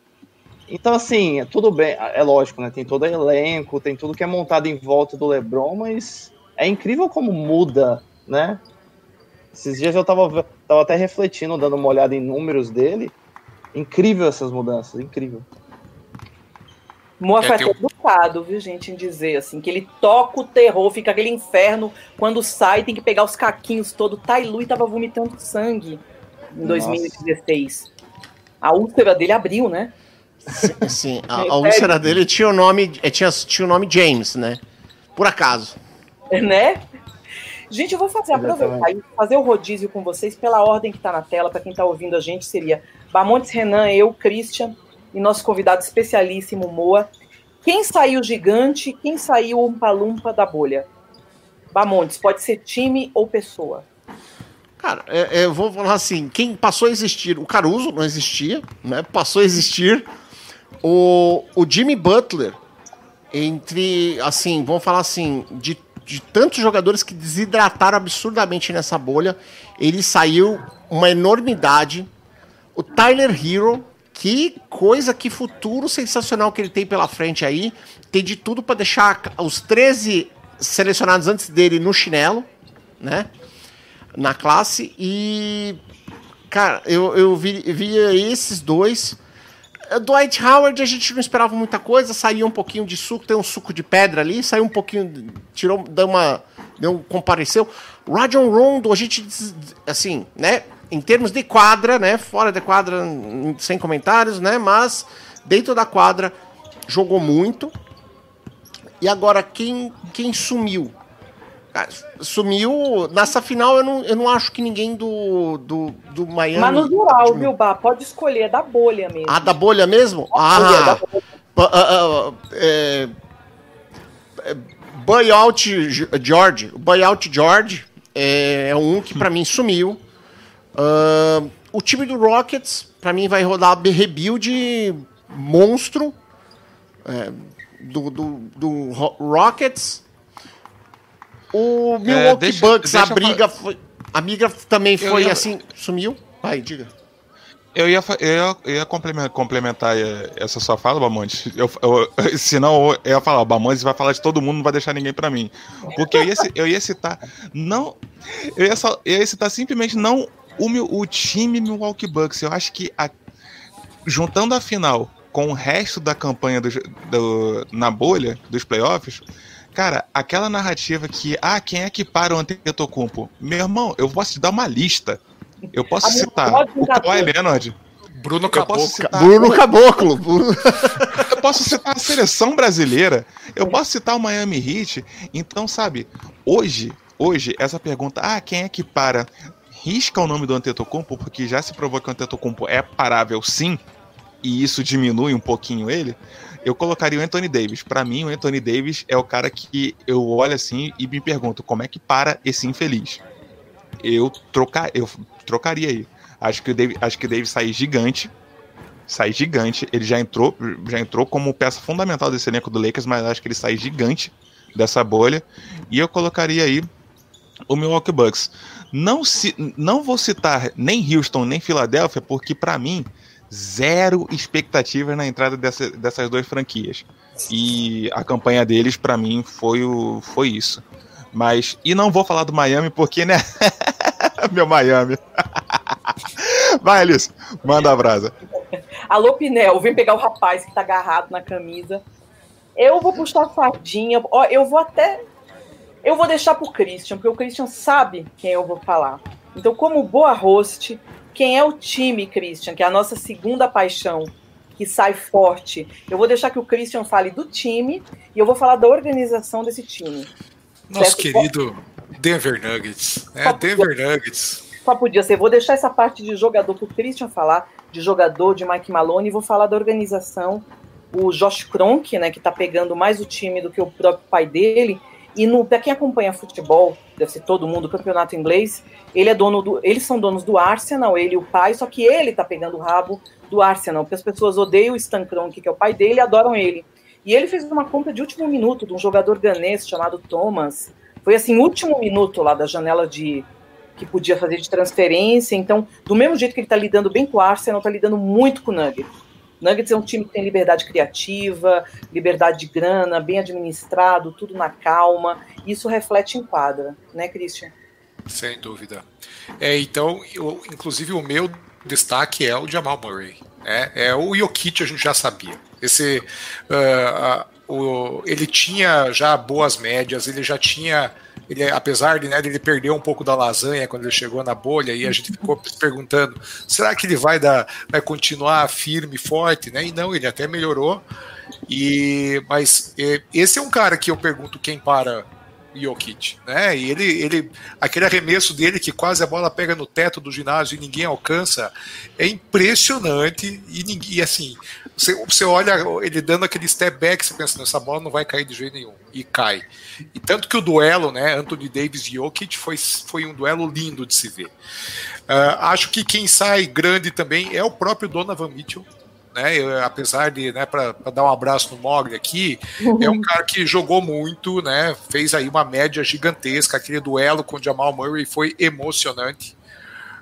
Então, assim, tudo bem, é lógico, né? Tem todo elenco, tem tudo que é montado em volta do LeBron, mas é incrível como muda, né? Esses dias eu tava, tava até refletindo, dando uma olhada em números dele. Incrível essas mudanças, incrível. Moa É, foi até educado, viu, gente, em dizer assim, que ele toca o terror, fica aquele inferno, quando sai tem que pegar os caquinhos todo. Tai Lui tava vomitando sangue em Nossa. 2016. A úlcera dele abriu, né? Sim, sim. A, a Sério? úlcera dele tinha o nome, eh, tinha, tinha o nome James, né? Por acaso. né? Gente, eu vou fazer, aproveitar e fazer o rodízio com vocês pela ordem que tá na tela, para quem tá ouvindo a gente, seria Bamontes Renan, eu, Christian e nosso convidado especialíssimo, Moa. Quem saiu gigante, quem saiu umpa-lumpa da bolha? Bamontes, pode ser time ou pessoa. Cara, é- é, eu vou falar assim, quem passou a existir, o Caruso não existia, né? Passou a existir o, o Jimmy Butler, entre, assim, vamos falar assim, de, de tantos jogadores que desidrataram absurdamente nessa bolha, ele saiu uma enormidade. O Tyler Hero, que coisa, que futuro sensacional que ele tem pela frente aí. Tem de tudo para deixar os 13 selecionados antes dele no chinelo, né? Na classe. E, cara, eu, eu vi, via esses dois. Dwight Howard a gente não esperava muita coisa, saiu um pouquinho de suco, tem um suco de pedra ali, saiu um pouquinho, tirou, deu uma, deu, compareceu. Rajon Rondo, a gente, assim, né, em termos de quadra, né, fora da quadra, sem comentários, né, mas dentro da quadra jogou muito. E agora quem, quem sumiu? Sumiu. Nessa final, eu não, eu não acho que ninguém do, do, do Miami. Mas no geral, viu, Bá? Pode escolher, é da bolha mesmo. Ah, da bolha mesmo? Ah, uh, é, é, Buyout George. Buyout George é, é um que para mim sumiu. Uh, o time do Rockets, para mim, vai rodar rebuild monstro. É, do, do, do Rockets o Milwaukee é, deixa, Bucks, deixa a briga foi. A briga também foi ia... assim. Sumiu? Vai, diga. Eu ia, eu ia, complementar, complementar, essa sua fala, Bamontes. Eu, eu, senão eu ia falar, o Bamontes vai falar de todo mundo, não vai deixar ninguém para mim. Porque eu ia, eu ia citar. Não. Eu ia, só, eu ia citar simplesmente não o, meu, o time Milwaukee Bucks. Eu acho que a, juntando a final com o resto da campanha do, do, na bolha dos playoffs, Cara, aquela narrativa que, ah, quem é que para o Antetokounmpo? Meu irmão, eu posso te dar uma lista. Eu posso citar o Kawhi Leonard. Bruno Caboclo. Citar... Bruno Caboclo. eu posso citar a seleção brasileira. Eu posso citar o Miami Heat. Então, sabe, hoje, hoje, essa pergunta, ah, quem é que para? Risca o nome do Antetokounmpo, porque já se provou que o Antetokounmpo é parável sim, e isso diminui um pouquinho ele eu colocaria o Anthony Davis. Para mim, o Anthony Davis é o cara que eu olho assim e me pergunto como é que para esse infeliz. Eu, trocar, eu trocaria aí. Acho que o Davis, acho que o Davis sai gigante. Sai gigante. Ele já entrou, já entrou como peça fundamental desse elenco do Lakers, mas acho que ele sai gigante dessa bolha. E eu colocaria aí o Milwaukee Bucks. Não, se, não vou citar nem Houston nem Filadélfia, porque para mim zero expectativas na entrada dessa, dessas duas franquias. E a campanha deles, para mim, foi, o, foi isso. Mas. E não vou falar do Miami, porque, né? Meu Miami. Vai, Alice, manda a brasa. Alô, Pinel, vem pegar o rapaz que tá agarrado na camisa. Eu vou puxar a fardinha. Ó, eu vou até. Eu vou deixar pro Christian, porque o Christian sabe quem eu vou falar. Então, como boa host, quem é o time, Christian, que é a nossa segunda paixão, que sai forte? Eu vou deixar que o Christian fale do time e eu vou falar da organização desse time. Nosso certo? querido Denver Nuggets. É, só Denver podia, Nuggets. Só podia ser. Vou deixar essa parte de jogador para o Christian falar, de jogador, de Mike Malone, e vou falar da organização. O Josh Kronk, né, que está pegando mais o time do que o próprio pai dele, e para quem acompanha futebol, deve ser todo mundo, campeonato inglês, ele é dono do, eles são donos do Arsenal, ele e o pai, só que ele tá pegando o rabo do Arsenal, porque as pessoas odeiam o Stan Kroenke, que é o pai dele, e adoram ele. E ele fez uma compra de último minuto de um jogador ganês chamado Thomas. Foi assim, último minuto lá da janela de que podia fazer de transferência. Então, do mesmo jeito que ele está lidando bem com o Arsenal, está lidando muito com o Nuggets. Nuggets é um time que tem liberdade criativa, liberdade de grana, bem administrado, tudo na calma. Isso reflete em quadra, né, Christian? Sem dúvida. É, então, eu, inclusive o meu destaque é o Jamal Murray. É, é o Jokic a gente já sabia. Esse, uh, uh, o, ele tinha já boas médias, ele já tinha ele, apesar de, né, ele perder um pouco da lasanha quando ele chegou na bolha, e a gente ficou se perguntando: será que ele vai, dar, vai continuar firme, forte? Né? E não, ele até melhorou. E, mas esse é um cara que eu pergunto quem para Jokic, né? E ele, ele, aquele arremesso dele que quase a bola pega no teto do ginásio e ninguém alcança, é impressionante. E, e assim, você, você olha ele dando aquele step back, você pensa, essa bola não vai cair de jeito nenhum. E cai. E tanto que o duelo, né, Anthony Davis e Jokic, foi, foi um duelo lindo de se ver. Uh, acho que quem sai grande também é o próprio Donovan Mitchell né? Eu, apesar de, né, para dar um abraço no Mogli aqui, uhum. é um cara que jogou muito, né? Fez aí uma média gigantesca. Aquele duelo com o Jamal Murray foi emocionante.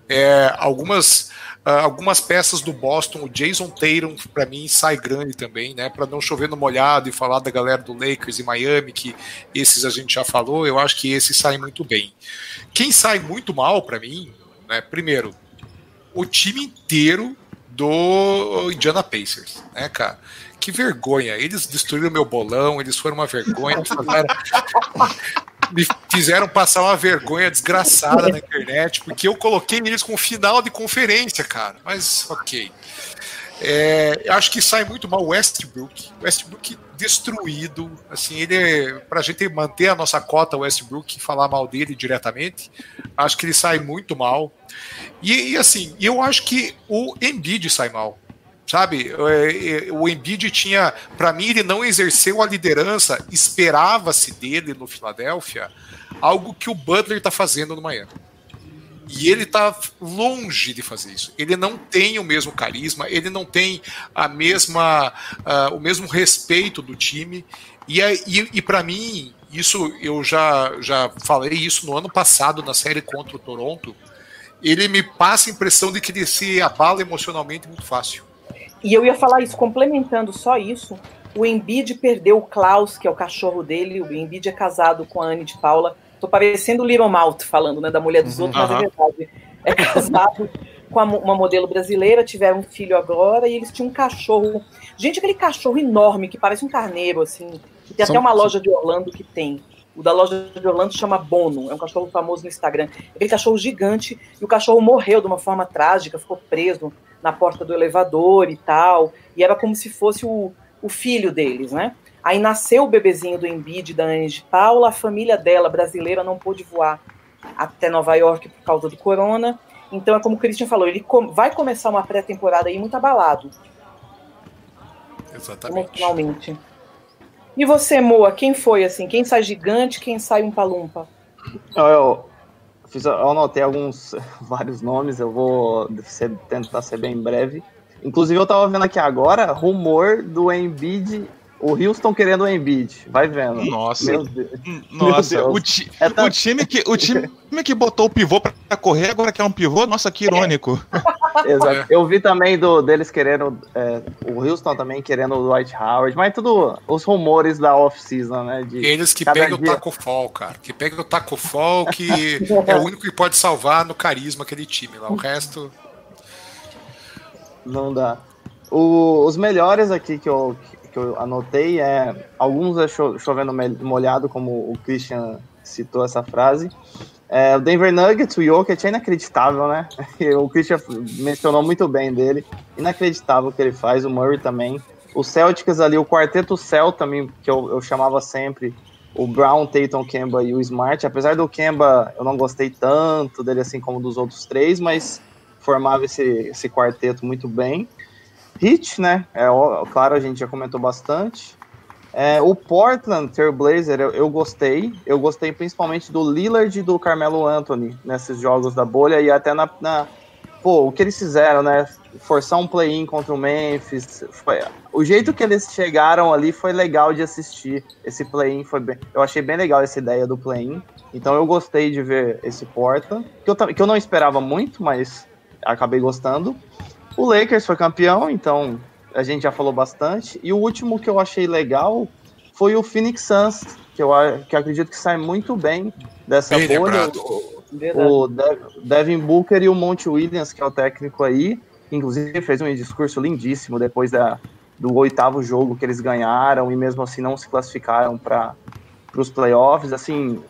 É, algumas uh, algumas peças do Boston, o Jason Tatum para mim sai grande também, né? Para não chover no molhado e falar da galera do Lakers e Miami, que esses a gente já falou, eu acho que esses saem muito bem. Quem sai muito mal para mim, né? Primeiro, o time inteiro do Indiana Pacers, né, cara? Que vergonha. Eles destruíram meu bolão, eles foram uma vergonha, eles fizeram, me fizeram passar uma vergonha desgraçada na internet, porque eu coloquei eles com final de conferência, cara. Mas ok. É, acho que sai muito mal o Westbrook. Westbrook destruído. Assim, ele para a gente manter a nossa cota Westbrook e falar mal dele diretamente, acho que ele sai muito mal. E, e assim, eu acho que o Embiid sai mal. Sabe, é, é, o Embiid tinha, para mim, ele não exerceu a liderança, esperava-se dele no Filadélfia, algo que o Butler está fazendo no Miami. E ele está longe de fazer isso. Ele não tem o mesmo carisma, ele não tem a mesma, uh, o mesmo respeito do time. E, é, e, e para mim, isso eu já, já falei isso no ano passado na série contra o Toronto. Ele me passa a impressão de que ele se abala emocionalmente muito fácil. E eu ia falar isso, complementando só isso. O Embiid perdeu o Klaus, que é o cachorro dele. O Embiid é casado com a Anne de Paula Tô parecendo o Little Mouth falando, né, da mulher dos uhum, outros, mas é verdade. É casado com uma modelo brasileira, tiveram um filho agora e eles tinham um cachorro. Gente, aquele cachorro enorme que parece um carneiro, assim. Que tem São... até uma loja de Orlando que tem. O da loja de Orlando chama Bono, é um cachorro famoso no Instagram. Aquele cachorro gigante, e o cachorro morreu de uma forma trágica, ficou preso na porta do elevador e tal. E era como se fosse o, o filho deles, né? Aí nasceu o bebezinho do Embiid da Anne de Paula, a família dela, brasileira, não pôde voar até Nova York por causa do corona. Então é como o Christian falou, ele vai começar uma pré-temporada aí muito abalado. Exatamente. Emocionalmente. E você, Moa, quem foi assim? Quem sai gigante, quem sai um palumpa? Eu, eu, fiz, eu anotei alguns, vários nomes, eu vou ser, tentar ser bem breve. Inclusive, eu tava vendo aqui agora rumor do Embiid o Houston querendo o Embiid, vai vendo. Nossa, Meu Deus. nossa, Meu Deus. O, ti, é o, time que, o time que botou o pivô pra correr agora quer um pivô, nossa, que irônico. Exato. Eu vi também do, deles querendo, é, o Houston também querendo o Dwight Howard, mas tudo os rumores da off-season, né? De Eles que pegam dia... o Taco Fall, cara, que pegam o Taco Fall, que é o único que pode salvar no carisma aquele time lá, o resto... Não dá. O, os melhores aqui que eu, que eu anotei é alguns é cho chovendo molhado, como o Christian citou essa frase. É, o Denver Nuggets, o Jokic é inacreditável, né? o Christian mencionou muito bem dele. Inacreditável o que ele faz, o Murray também. O Celtics ali, o quarteto Cell também, que eu, eu chamava sempre, o Brown, Tatum, Kemba e o Smart. Apesar do Kemba, eu não gostei tanto dele assim como dos outros três, mas formava esse, esse quarteto muito bem. Hit, né? É, claro, a gente já comentou bastante. É, o Portland Trailblazer, eu, eu gostei. Eu gostei principalmente do Lillard e do Carmelo Anthony nesses jogos da bolha e até na, na pô, o que eles fizeram, né? Forçar um play-in contra o Memphis. Foi, o jeito que eles chegaram ali foi legal de assistir. Esse play-in foi bem. Eu achei bem legal essa ideia do play-in. Então eu gostei de ver esse Portland. Que eu, que eu não esperava muito, mas acabei gostando. O Lakers foi campeão, então a gente já falou bastante. E o último que eu achei legal foi o Phoenix Suns, que eu que acredito que sai muito bem dessa bem bolha. O, o Devin Booker e o Monte Williams, que é o técnico aí, inclusive fez um discurso lindíssimo depois da, do oitavo jogo que eles ganharam e mesmo assim não se classificaram para os playoffs. Assim,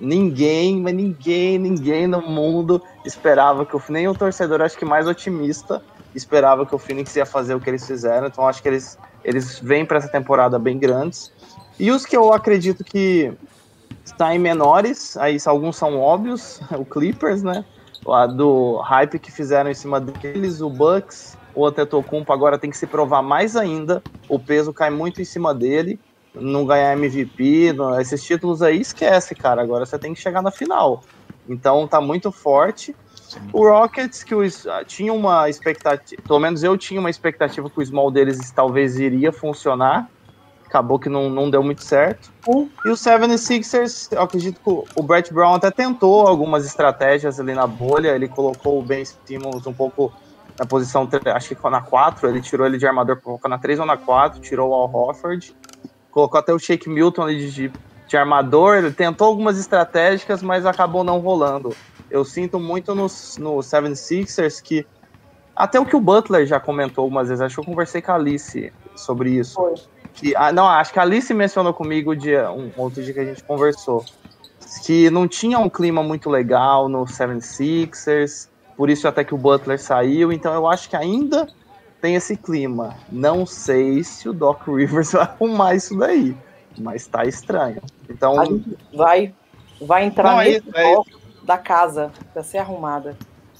ninguém, mas ninguém, ninguém no mundo esperava que o nem o torcedor acho que mais otimista esperava que o Phoenix ia fazer o que eles fizeram, então acho que eles, eles vêm para essa temporada bem grandes. E os que eu acredito que saem menores, aí alguns são óbvios, o Clippers, né? Lá do hype que fizeram em cima deles, o Bucks, o Antetokounmpo agora tem que se provar mais ainda, o peso cai muito em cima dele, não ganhar MVP, esses títulos aí esquece, cara, agora você tem que chegar na final. Então tá muito forte. O Rockets, que os, ah, tinha uma expectativa, pelo menos eu tinha uma expectativa que o small deles talvez iria funcionar. Acabou que não, não deu muito certo. E o 76ers, eu acredito que o Brett Brown até tentou algumas estratégias ali na bolha. Ele colocou o Ben Simmons um pouco na posição, acho que na 4. Ele tirou ele de armador, colocou na 3 ou na 4. Tirou o Al Horford. Colocou até o Shake Milton ali de, de armador. Ele tentou algumas estratégicas, mas acabou não rolando eu sinto muito no, no 76ers que Até o que o Butler já comentou algumas vezes, acho que eu conversei com a Alice sobre isso. Foi. Que, ah, não, acho que a Alice mencionou comigo dia, um outro dia que a gente conversou. Que não tinha um clima muito legal no 76ers, por isso até que o Butler saiu, então eu acho que ainda tem esse clima. Não sei se o Doc Rivers vai arrumar isso daí, mas tá estranho. Então vai vai entrar não, é nesse é é da casa para ser arrumada.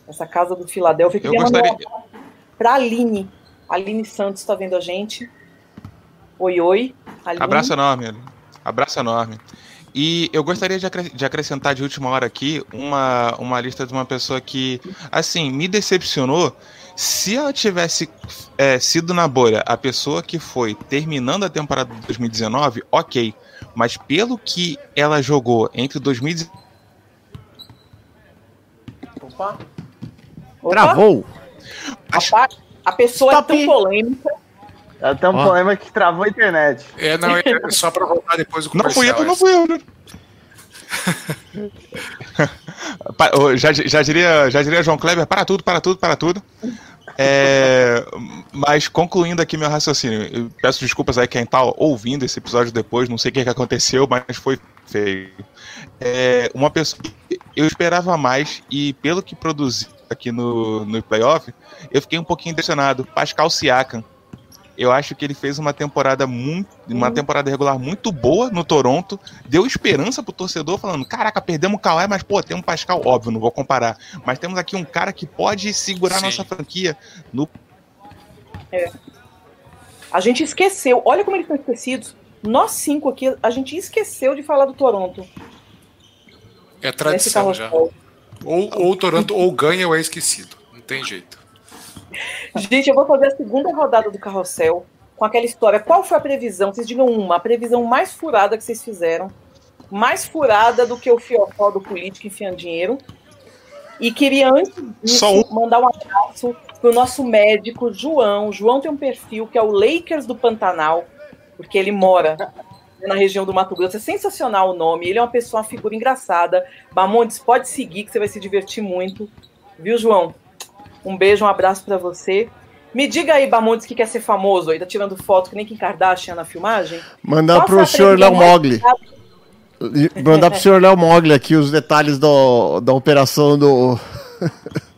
Essa casa do Filadélfia eu gostaria para Aline. Aline Santos está vendo a gente. Oi, oi. Aline. Abraço enorme. Abraço enorme. E eu gostaria de, de, acrescentar de última hora aqui uma, uma lista de uma pessoa que, assim, me decepcionou. Se ela tivesse é, sido na bolha a pessoa que foi terminando a temporada de 2019, ok. Mas pelo que ela jogou entre 2019. Opa! Travou! Acho... A pessoa Stop. é tão polêmica. É tão oh. polêmica que travou a internet. É, não, é só pra voltar depois do comercial. Não fui eu, não fui eu, né? já, já, diria, já diria João Kleber, para tudo, para tudo, para tudo. É, mas concluindo aqui meu raciocínio, peço desculpas aí quem está ouvindo esse episódio depois, não sei o que, que aconteceu, mas foi feio. É, uma pessoa eu esperava mais e pelo que produzi aqui no, no playoff, eu fiquei um pouquinho impressionado. Pascal Siakam eu acho que ele fez uma temporada muito, uma temporada regular muito boa no Toronto, deu esperança pro torcedor falando: "Caraca, perdemos o Kawhi, mas pô, tem um Pascal, óbvio, não vou comparar, mas temos aqui um cara que pode segurar Sim. nossa franquia no é. A gente esqueceu, olha como eles estão esquecidos. Nós cinco aqui, a gente esqueceu de falar do Toronto. É tradição já. Ou, ou o Toronto ou ganha ou é esquecido. Não tem jeito. Gente, eu vou fazer a segunda rodada do carrossel com aquela história. Qual foi a previsão? Vocês digam uma, a previsão mais furada que vocês fizeram. Mais furada do que o fiofó do político enfiando dinheiro. E queria, antes disso, um. mandar um abraço pro nosso médico, João. João tem um perfil que é o Lakers do Pantanal, porque ele mora na região do Mato Grosso. É sensacional o nome. Ele é uma pessoa, uma figura engraçada. Bamondes, pode seguir que você vai se divertir muito. Viu, João? Um beijo, um abraço para você. Me diga aí, Bamontes, que quer ser famoso aí, tá tirando foto que nem Kim Kardashian na filmagem? Mandar Qual pro senhor Léo Mogli. Mandar pro senhor Léo Mogli aqui os detalhes do, da operação do.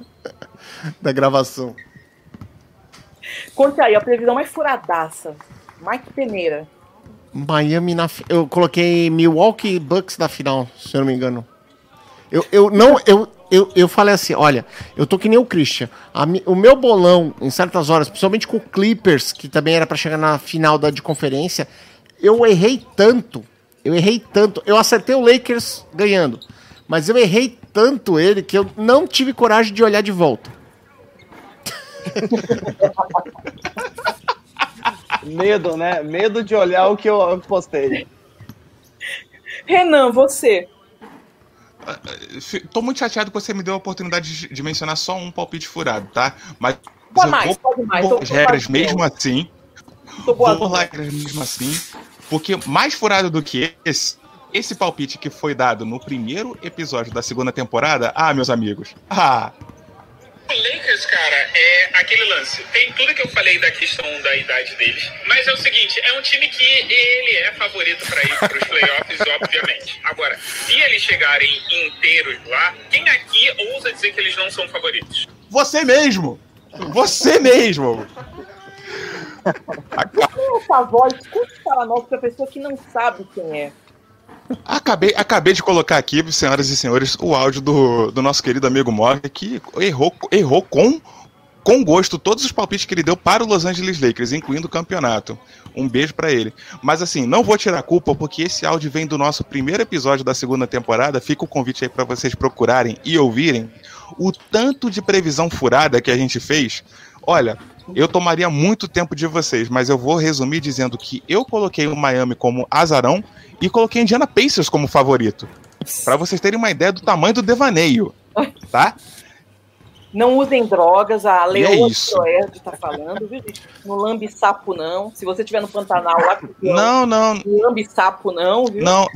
da gravação. Conte aí, a previsão mais furadaça. Mike Peneira. Miami na. Eu coloquei Milwaukee Bucks na final, se eu não me engano. Eu, eu não. Eu, eu, eu falei assim: olha, eu tô que nem o Christian. A, o meu bolão, em certas horas, principalmente com o Clippers, que também era para chegar na final da de conferência, eu errei tanto. Eu errei tanto. Eu acertei o Lakers ganhando. Mas eu errei tanto ele que eu não tive coragem de olhar de volta. Medo, né? Medo de olhar o que eu postei. Renan, você. Tô muito chateado que você me deu a oportunidade de mencionar só um palpite furado, tá? Mas pode mais, pode mais. Tô, as regras tô mesmo assim. Tô boa vou regras mesmo assim. Porque mais furado do que esse, esse palpite que foi dado no primeiro episódio da segunda temporada, ah, meus amigos, ah, o Lakers, cara, é aquele lance. Tem tudo que eu falei da questão da idade deles. Mas é o seguinte, é um time que ele é favorito para ir para os playoffs, obviamente. Agora, se eles chegarem inteiros lá, quem aqui ousa dizer que eles não são favoritos? Você mesmo! Você mesmo! Essa voz, escute para nós, para a pessoa que não sabe quem é. Acabei, acabei de colocar aqui, senhoras e senhores, o áudio do, do nosso querido amigo Morgan, que errou, errou com, com gosto todos os palpites que ele deu para o Los Angeles Lakers, incluindo o campeonato. Um beijo para ele. Mas assim, não vou tirar a culpa, porque esse áudio vem do nosso primeiro episódio da segunda temporada. Fica o convite aí para vocês procurarem e ouvirem o tanto de previsão furada que a gente fez. Olha, eu tomaria muito tempo de vocês, mas eu vou resumir dizendo que eu coloquei o Miami como azarão e coloquei Indiana Pacers como favorito. Para vocês terem uma ideia do tamanho do devaneio, tá? Não usem drogas, a Leoa é tá falando, viu, gente? No lambe sapo não. Se você estiver no Pantanal lá, não, não. No lambe sapo não, viu? Não.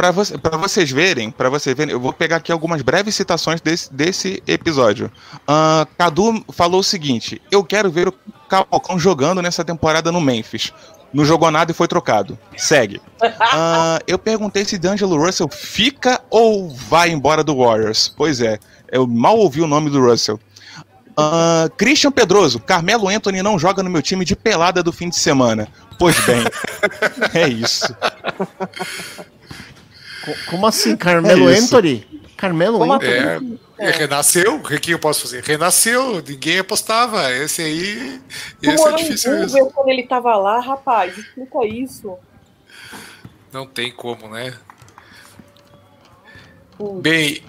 Para você, pra vocês verem, para vocês verem, eu vou pegar aqui algumas breves citações desse, desse episódio. Uh, Cadu falou o seguinte: Eu quero ver o Calcão jogando nessa temporada no Memphis. Não jogou nada e foi trocado. Segue. Uh, eu perguntei se D'Angelo Russell fica ou vai embora do Warriors. Pois é, eu mal ouvi o nome do Russell. Uh, Christian Pedroso, Carmelo Anthony não joga no meu time de pelada do fim de semana. Pois bem, é isso. Como assim, Carmelo É. Anthony? Carmelo Como Anthony? É, é, renasceu, o que eu posso fazer? Renasceu, ninguém apostava. Esse aí. Tu Esse é difícil mesmo. Denver quando ele tava lá, rapaz, explica isso. Não tem como, né? Putz. Bem,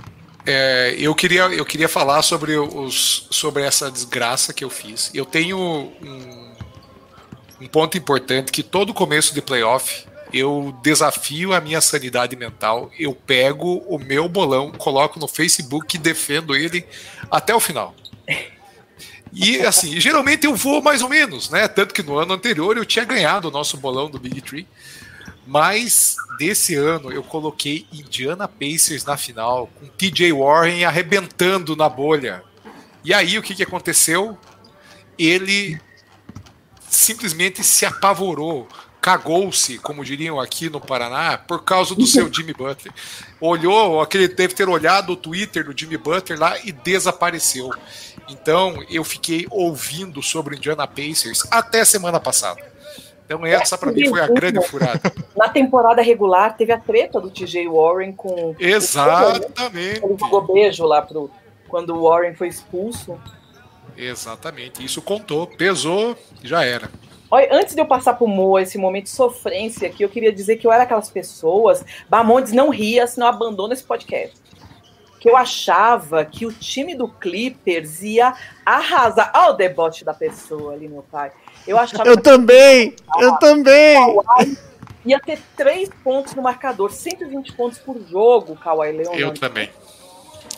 é, eu, queria, eu queria falar sobre, os, sobre essa desgraça que eu fiz. Eu tenho um, um ponto importante que todo começo de playoff eu desafio a minha sanidade mental, eu pego o meu bolão, coloco no Facebook e defendo ele até o final. E assim, geralmente eu vou mais ou menos, né? Tanto que no ano anterior eu tinha ganhado o nosso bolão do Big Tree. Mas desse ano eu coloquei Indiana Pacers na final, com TJ Warren arrebentando na bolha. E aí o que, que aconteceu? Ele simplesmente se apavorou, cagou-se, como diriam aqui no Paraná, por causa do seu Jimmy Butler. Olhou, aquele deve ter olhado o Twitter do Jimmy Butler lá e desapareceu. Então eu fiquei ouvindo sobre o Indiana Pacers até semana passada. Então essa para mim foi a grande furada. Na temporada regular, teve a treta do TJ Warren com. Exatamente. Ele jogou beijo lá pro. Quando o Warren foi expulso. Exatamente. Isso contou, pesou, já era. Olha, antes de eu passar pro Moa esse momento de sofrência aqui, eu queria dizer que eu era aquelas pessoas. Bamondes não ria, senão abandona esse podcast. Que eu achava que o time do Clippers ia arrasar. Olha o debote da pessoa ali, meu pai. Eu achava Eu que também! Eu também! Kawhi ia ter três pontos no marcador, 120 pontos por jogo, Kawhi Leonard. Eu também.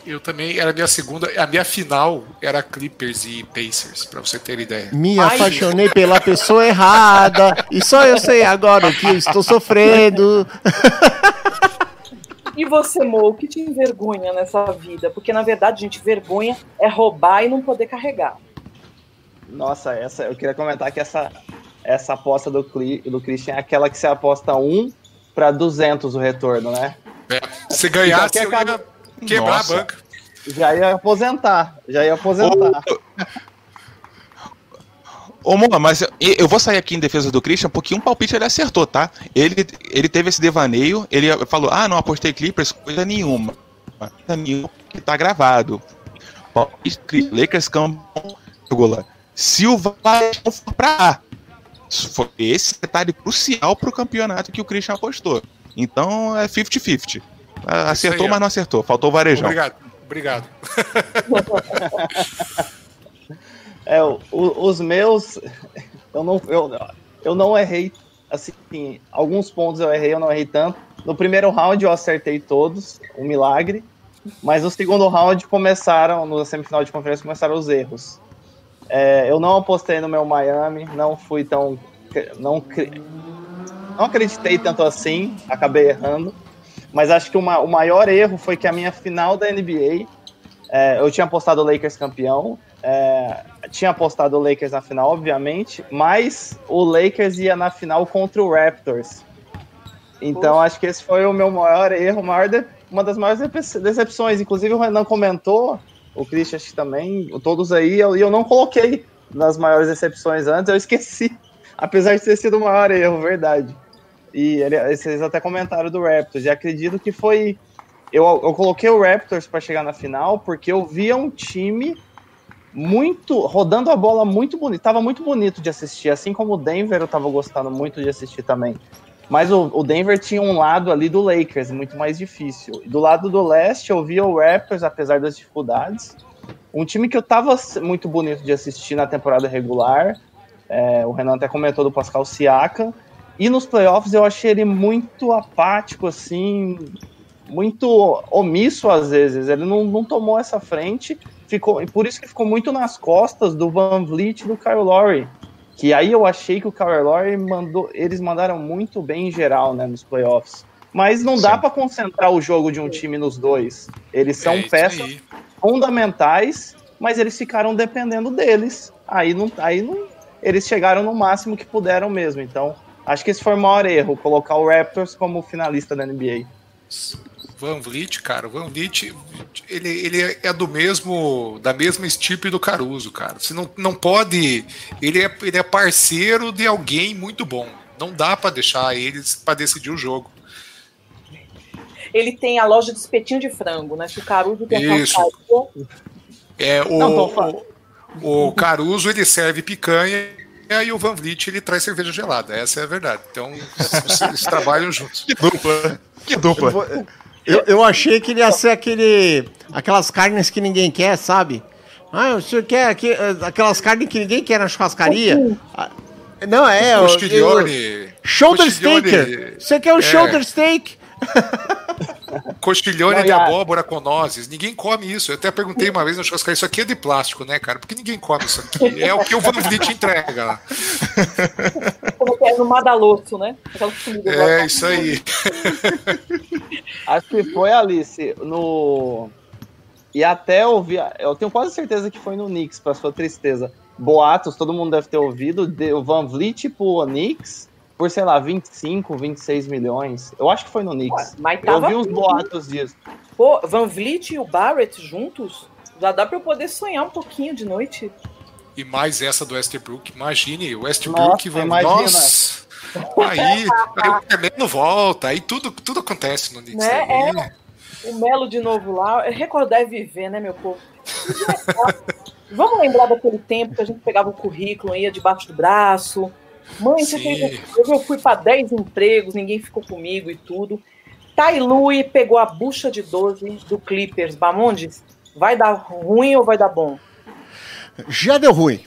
Eu também, era a minha segunda, a minha final era Clippers e Pacers, pra você ter ideia. Me Ai, apaixonei pela pessoa errada e só eu sei agora o que eu estou sofrendo. E você, Mo, o que te envergonha nessa vida? Porque, na verdade, gente, vergonha é roubar e não poder carregar. Nossa, essa, eu queria comentar que essa, essa aposta do, Cli- do Christian é aquela que você aposta 1 para 200 o retorno, né? É, se ganhasse, eu ia quebrar Nossa. a banca. Já ia aposentar, já ia aposentar. Ô, Moa, mas eu, eu vou sair aqui em defesa do Christian porque um palpite ele acertou, tá? Ele, ele teve esse devaneio, ele falou: ah, não apostei Clippers, coisa nenhuma. Coisa nenhuma, que tá gravado. Palpite, Lakers campeão, vírgula. Se o Vale não for pra A. Foi esse detalhe crucial pro campeonato que o Christian apostou. Então é 50-50. Ah, Acertou, aí, mas não acertou. Faltou o varejão. Obrigado, obrigado. É, o- o- os meus, eu não, eu, eu não errei, assim, alguns pontos eu errei, eu não errei tanto. No primeiro round eu acertei todos, um milagre. Mas no segundo round começaram, no semifinal de conferência, começaram os erros. É, eu não apostei no meu Miami, não fui tão. Não, não acreditei tanto assim, acabei errando. Mas acho que uma- o maior erro foi que a minha final da NBA, é, eu tinha apostado o Lakers campeão, é, tinha apostado o Lakers na final, obviamente, mas o Lakers ia na final contra o Raptors. Então acho que esse foi o meu maior erro, maior de- uma das maiores decep- decepções. Inclusive o Renan comentou, o Christian também, todos aí, e eu, e eu não coloquei nas maiores decepções antes, eu esqueci. Apesar de ter sido o maior erro, verdade. E ele- vocês até comentaram do Raptors, e acredito que foi. Eu, eu coloquei o Raptors para chegar na final porque eu via um time muito rodando a bola muito bonito. Tava muito bonito de assistir, assim como o Denver eu tava gostando muito de assistir também. Mas o, o Denver tinha um lado ali do Lakers muito mais difícil. Do lado do leste eu via o Raptors, apesar das dificuldades, um time que eu tava muito bonito de assistir na temporada regular. É, o Renan até comentou do Pascal Siakam. E nos playoffs eu achei ele muito apático, assim, muito omisso às vezes. Ele não, não tomou essa frente, ficou, e por isso que ficou muito nas costas do Van Vliet e do Kyle Lowry. Que aí eu achei que o Kyle Lowry mandou, eles mandaram muito bem em geral, né, nos playoffs. Mas não dá Sim. pra concentrar o jogo de um time nos dois. Eles são É peças fundamentais, mas eles ficaram dependendo deles. Aí não, aí não, eles chegaram no máximo que puderam mesmo. Então, acho que esse foi o maior erro, colocar o Raptors como finalista da NBA. Van Vliet, cara, o Van Vliet, ele, ele é do mesmo, da mesma estirpe do Caruso, cara. Você não, não pode, ele é, ele é parceiro de alguém muito bom. Não dá pra deixar eles pra decidir o jogo. Ele tem a loja de espetinho de frango, né? Se o Caruso tem a Isso. pastelaria, É o, Não, o Caruso ele serve picanha e o Van Vliet ele traz cerveja gelada. Essa é a verdade. Então eles trabalham juntos. Que dupla. Que dupla. Eu, eu achei que ele ia ser aquele. aquelas carnes que ninguém quer, sabe? Ah, o senhor quer aqui, eh, aquelas carnes que ninguém quer na churrascaria? Ah, Não, é. o- Costiglione. eu- Shoulder steak. Você quer o É. shoulder steak? Costiglione Não, de abóbora com nozes. Ninguém come isso. Eu até perguntei uma vez na churrascaria, isso aqui é de plástico, né, cara? Por que ninguém come isso aqui? É o que o Van Vliet entrega lá. como que é no Madalosso, né? É isso aí. Acho que foi, Alice, no. E até ouvi, eu tenho quase certeza que foi no Knicks, pra sua tristeza. Boatos, todo mundo deve ter ouvido, de- o Van Vliet pro Knicks por, sei lá, 25, 26 milhões. Eu acho que foi no Knicks. Mas Eu tava vi uns boatos disso. Pô, Van Vliet e o Barrett juntos, já dá pra eu poder sonhar um pouquinho de noite. E mais essa do Westbrook. Imagine, o Westbrook Nossa, Van. Nossa. Aí, aí o Carmelo volta, aí tudo, tudo acontece no Knicks. Né? aí. O Melo de novo lá, recordar é viver, né, meu povo? Vamos lembrar daquele tempo que a gente pegava o currículo, ia debaixo do braço. Mãe, tem eu fui para 10 empregos, ninguém ficou comigo e tudo. Tai Lui pegou a bucha de 12 do Clippers. Bamondes, vai dar ruim ou vai dar bom? Já deu ruim.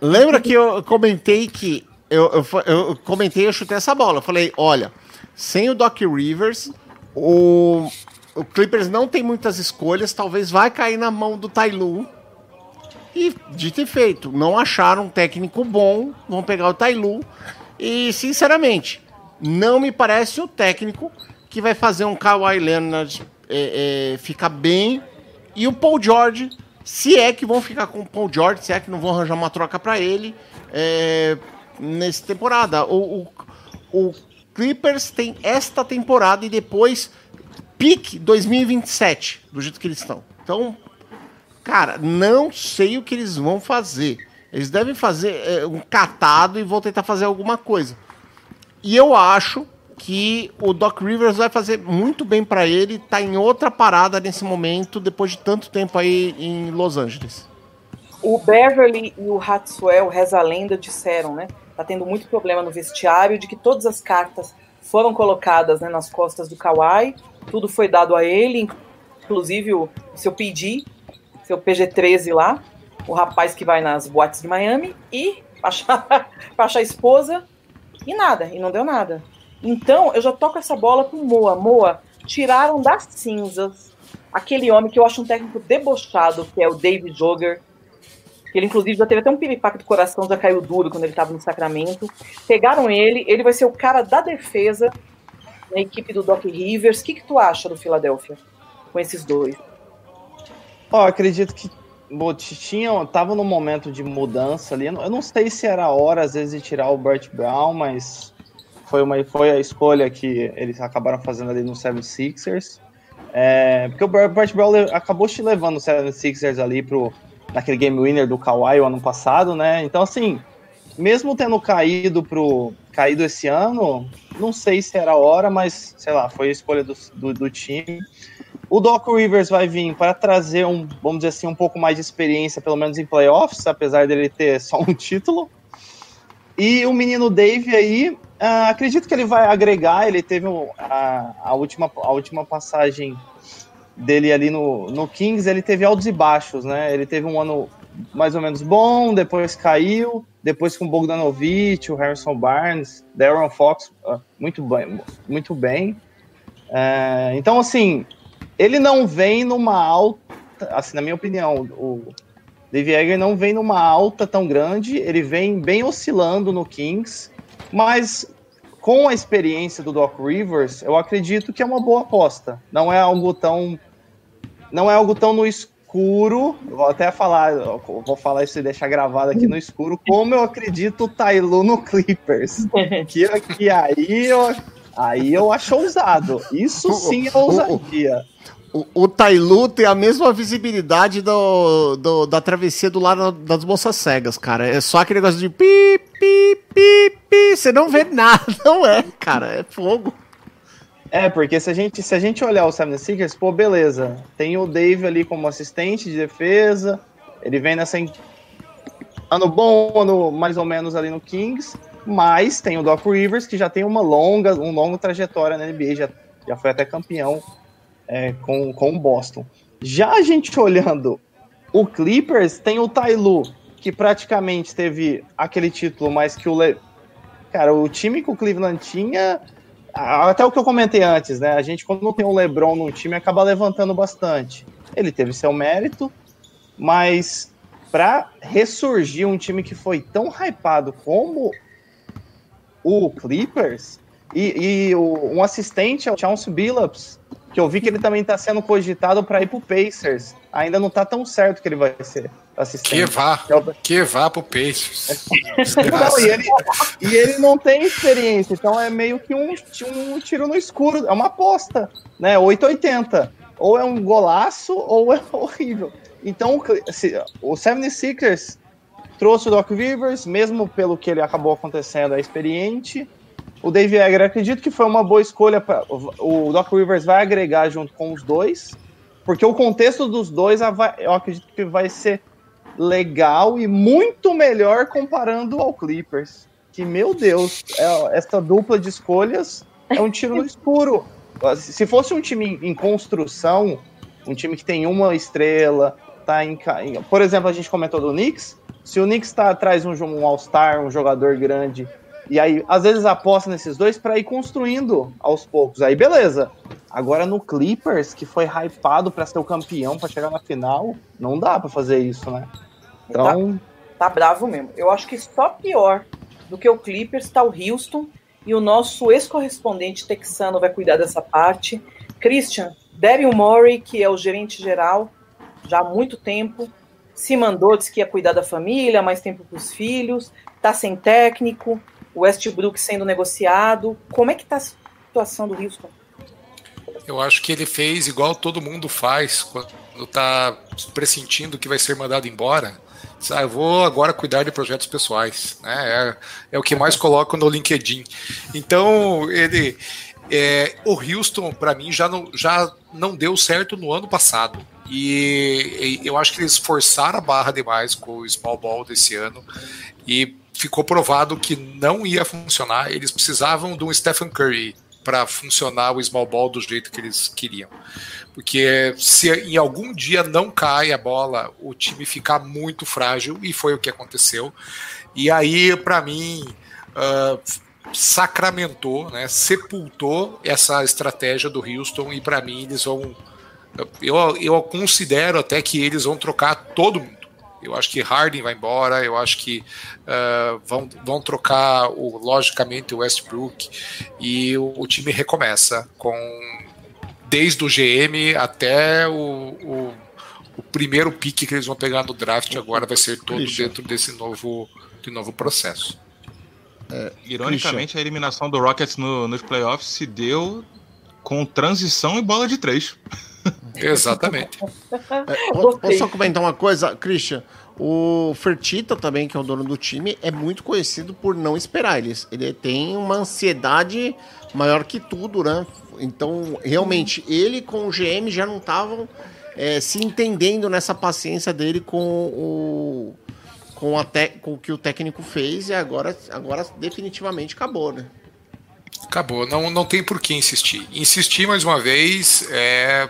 Lembra que eu comentei que. Eu, eu, eu comentei, eu chutei essa bola. Eu falei: olha, sem o Doc Rivers, o, o Clippers não tem muitas escolhas, talvez vai cair na mão do Tailu. E dito e feito, não acharam um técnico bom, vão pegar o Tailu. E, sinceramente, não me parece o técnico que vai fazer um Kawhi Leonard é, é, ficar bem. E o Paul George, se é que vão ficar com o Paul George, se é que não vão arranjar uma troca para ele é, nessa temporada. O, o, o Clippers tem esta temporada e depois pique 2027, do jeito que eles estão. Então, cara, não sei o que eles vão fazer. Eles devem fazer é, um catado e vão tentar fazer alguma coisa. E eu acho que o Doc Rivers vai fazer muito bem pra ele, tá em outra parada nesse momento, depois de tanto tempo aí em Los Angeles. O Beverly e o Hatswell, reza a lenda, disseram, né? Tá tendo muito problema no vestiário, de que todas as cartas foram colocadas né, nas costas do Kawhi, tudo foi dado a ele, inclusive o seu PD, seu PG-13 lá, o rapaz que vai nas boates de Miami, e pra achar, pra achar a esposa, e nada, e não deu nada. Então, eu já toco essa bola pro Moa. Moa, tiraram das cinzas aquele homem que eu acho um técnico debochado, que é o David Joger, que ele inclusive já teve até um piripaque do coração, já caiu duro quando ele estava no Sacramento. Pegaram ele, ele vai ser o cara da defesa na equipe do Doc Rivers. O que, que tu acha do Philadelphia com esses dois? Ó, acredito que bom, tinha, tava num momento de mudança ali. Eu não- eu não sei se era a hora, às vezes, de tirar o Bert Brown, mas foi, uma, foi a escolha que eles acabaram fazendo ali no 76ers. É, porque o Bert Brown acabou te levando o 76ers ali pro, naquele game winner do Kawhi o ano passado, né? Então, assim, mesmo tendo caído pro caído esse ano, não sei se era a hora, mas sei lá, foi a escolha do, do, do time. O Doc Rivers vai vir para trazer um, vamos dizer assim, um pouco mais de experiência, pelo menos em playoffs, apesar dele ter só um título. E o menino Dave aí, ah, acredito que ele vai agregar. Ele teve um- a, a, última, a última passagem dele ali no, no Kings, ele teve altos e baixos, né? Ele teve um ano mais ou menos bom, depois caiu, depois com o Bogdanovich, o Harrison Barnes, Darren Fox, ah, muito bem, muito bem. É, então, assim, ele não vem numa alta, assim, na minha opinião, o Dave Egger não vem numa alta tão grande, ele vem bem oscilando no Kings, mas com a experiência do Doc Rivers, eu acredito que é uma boa aposta. Não é algo tão. Não é algo tão no escuro. Vou até falar, vou falar isso e deixar gravado aqui no escuro, como eu acredito o Tailu no Clippers. Que, que aí eu. Aí eu acho ousado. Isso sim é ousadia. O, o Tailu tem a mesma visibilidade do, do- da travessia do lado das moças cegas, cara. É só aquele negócio de pi, pi, pi, pi. Você não vê nada, não é, cara. É fogo. É, porque se a gente, se a gente olhar o Seven Seekers, pô, beleza. Tem o Dave ali como assistente de defesa. Ele vem nessa. Ano bom, ano mais ou menos ali no Kings. Mas tem o Doc Rivers, que já tem uma longa, um longa trajetória na NBA, já, já foi até campeão é, com, com o Boston. Já a gente olhando o Clippers, tem o Tailu, que praticamente teve aquele título, mas que o. Le... Cara, o time que o Cleveland tinha até o que eu comentei antes, né? A gente, quando tem um LeBron no time, acaba levantando bastante. Ele teve seu mérito, mas para ressurgir um time que foi tão hypado como o Clippers e, e o- um assistente é o Chauncey Billups, que eu vi que ele também está sendo cogitado para ir pro Pacers. Ainda não tá tão certo que ele vai ser assistente. Que vá, É o- que vá pro Pacers. não, e, ele, e ele não tem experiência, então é meio que um, um tiro no escuro, é uma aposta, né? 880. Ou é um golaço ou é horrível. Então, o o 76ers trouxe o Doc Rivers, mesmo pelo que ele acabou acontecendo, é experiente. O Dave Egger, acredito que foi uma boa escolha. Pra, o Doc Rivers vai agregar junto com os dois, porque o contexto dos dois eu acredito que vai ser legal e muito melhor comparando ao Clippers. Que, meu Deus, é- essa dupla de escolhas é um tiro no escuro. Se fosse um time em construção, um time que tem uma estrela, tá em- por exemplo, a gente comentou do Knicks, se o Knicks tá, traz um, um All-Star, um jogador grande, e aí às vezes aposta nesses dois para ir construindo aos poucos, aí beleza. Agora no Clippers, que foi hypado para ser o campeão, para chegar na final, não dá para fazer isso, né? Então, Tá bravo mesmo. Eu acho que só pior do que o Clippers tá o Houston e o nosso ex-correspondente texano vai cuidar dessa parte. Christian, Daryl Morey, que é o gerente geral já há muito tempo, se mandou, disse que ia cuidar da família, mais tempo para os filhos, tá sem técnico, o Westbrook sendo negociado. Como é que tá a situação do Houston? Eu acho que ele fez igual todo mundo faz quando tá pressentindo que vai ser mandado embora. Diz, Ah, eu vou agora cuidar de projetos pessoais. Né? É, é o que mais coloco no LinkedIn. Então, ele. é, o Houston, para mim, já não, já não deu certo no ano passado. E, e eu acho que eles forçaram a barra demais com o small ball desse ano. E ficou provado que não ia funcionar. Eles precisavam de um Stephen Curry para funcionar o small ball do jeito que eles queriam. Porque se em algum dia não cai a bola, o time fica muito frágil, e foi o que aconteceu. E aí, para mim, uh, sacramentou, né, sepultou essa estratégia do Houston, e para mim eles vão. Eu, eu considero até que eles vão trocar todo mundo. Eu acho que Harden vai embora, eu acho que uh, vão, vão trocar, o, logicamente, o Westbrook, e o, o time recomeça com desde o GM até o, o, o, primeiro pique que eles vão pegar no draft agora vai ser todo Christian. dentro desse novo, de novo processo. É, Ironicamente, Christian. a eliminação do Rockets no, nos playoffs se deu com transição e bola de três. Exatamente. É, posso, posso só comentar uma coisa, Christian? O Fertita também, que é o dono do time, é muito conhecido por não esperar. Ele, ele tem uma ansiedade maior que tudo, né? Então, realmente, ele com o GM já não estavam é, se entendendo nessa paciência dele com o, com, a te, com o que o técnico fez e agora, agora definitivamente acabou, né? Acabou, não, não tem por que insistir. Insistir mais uma vez é,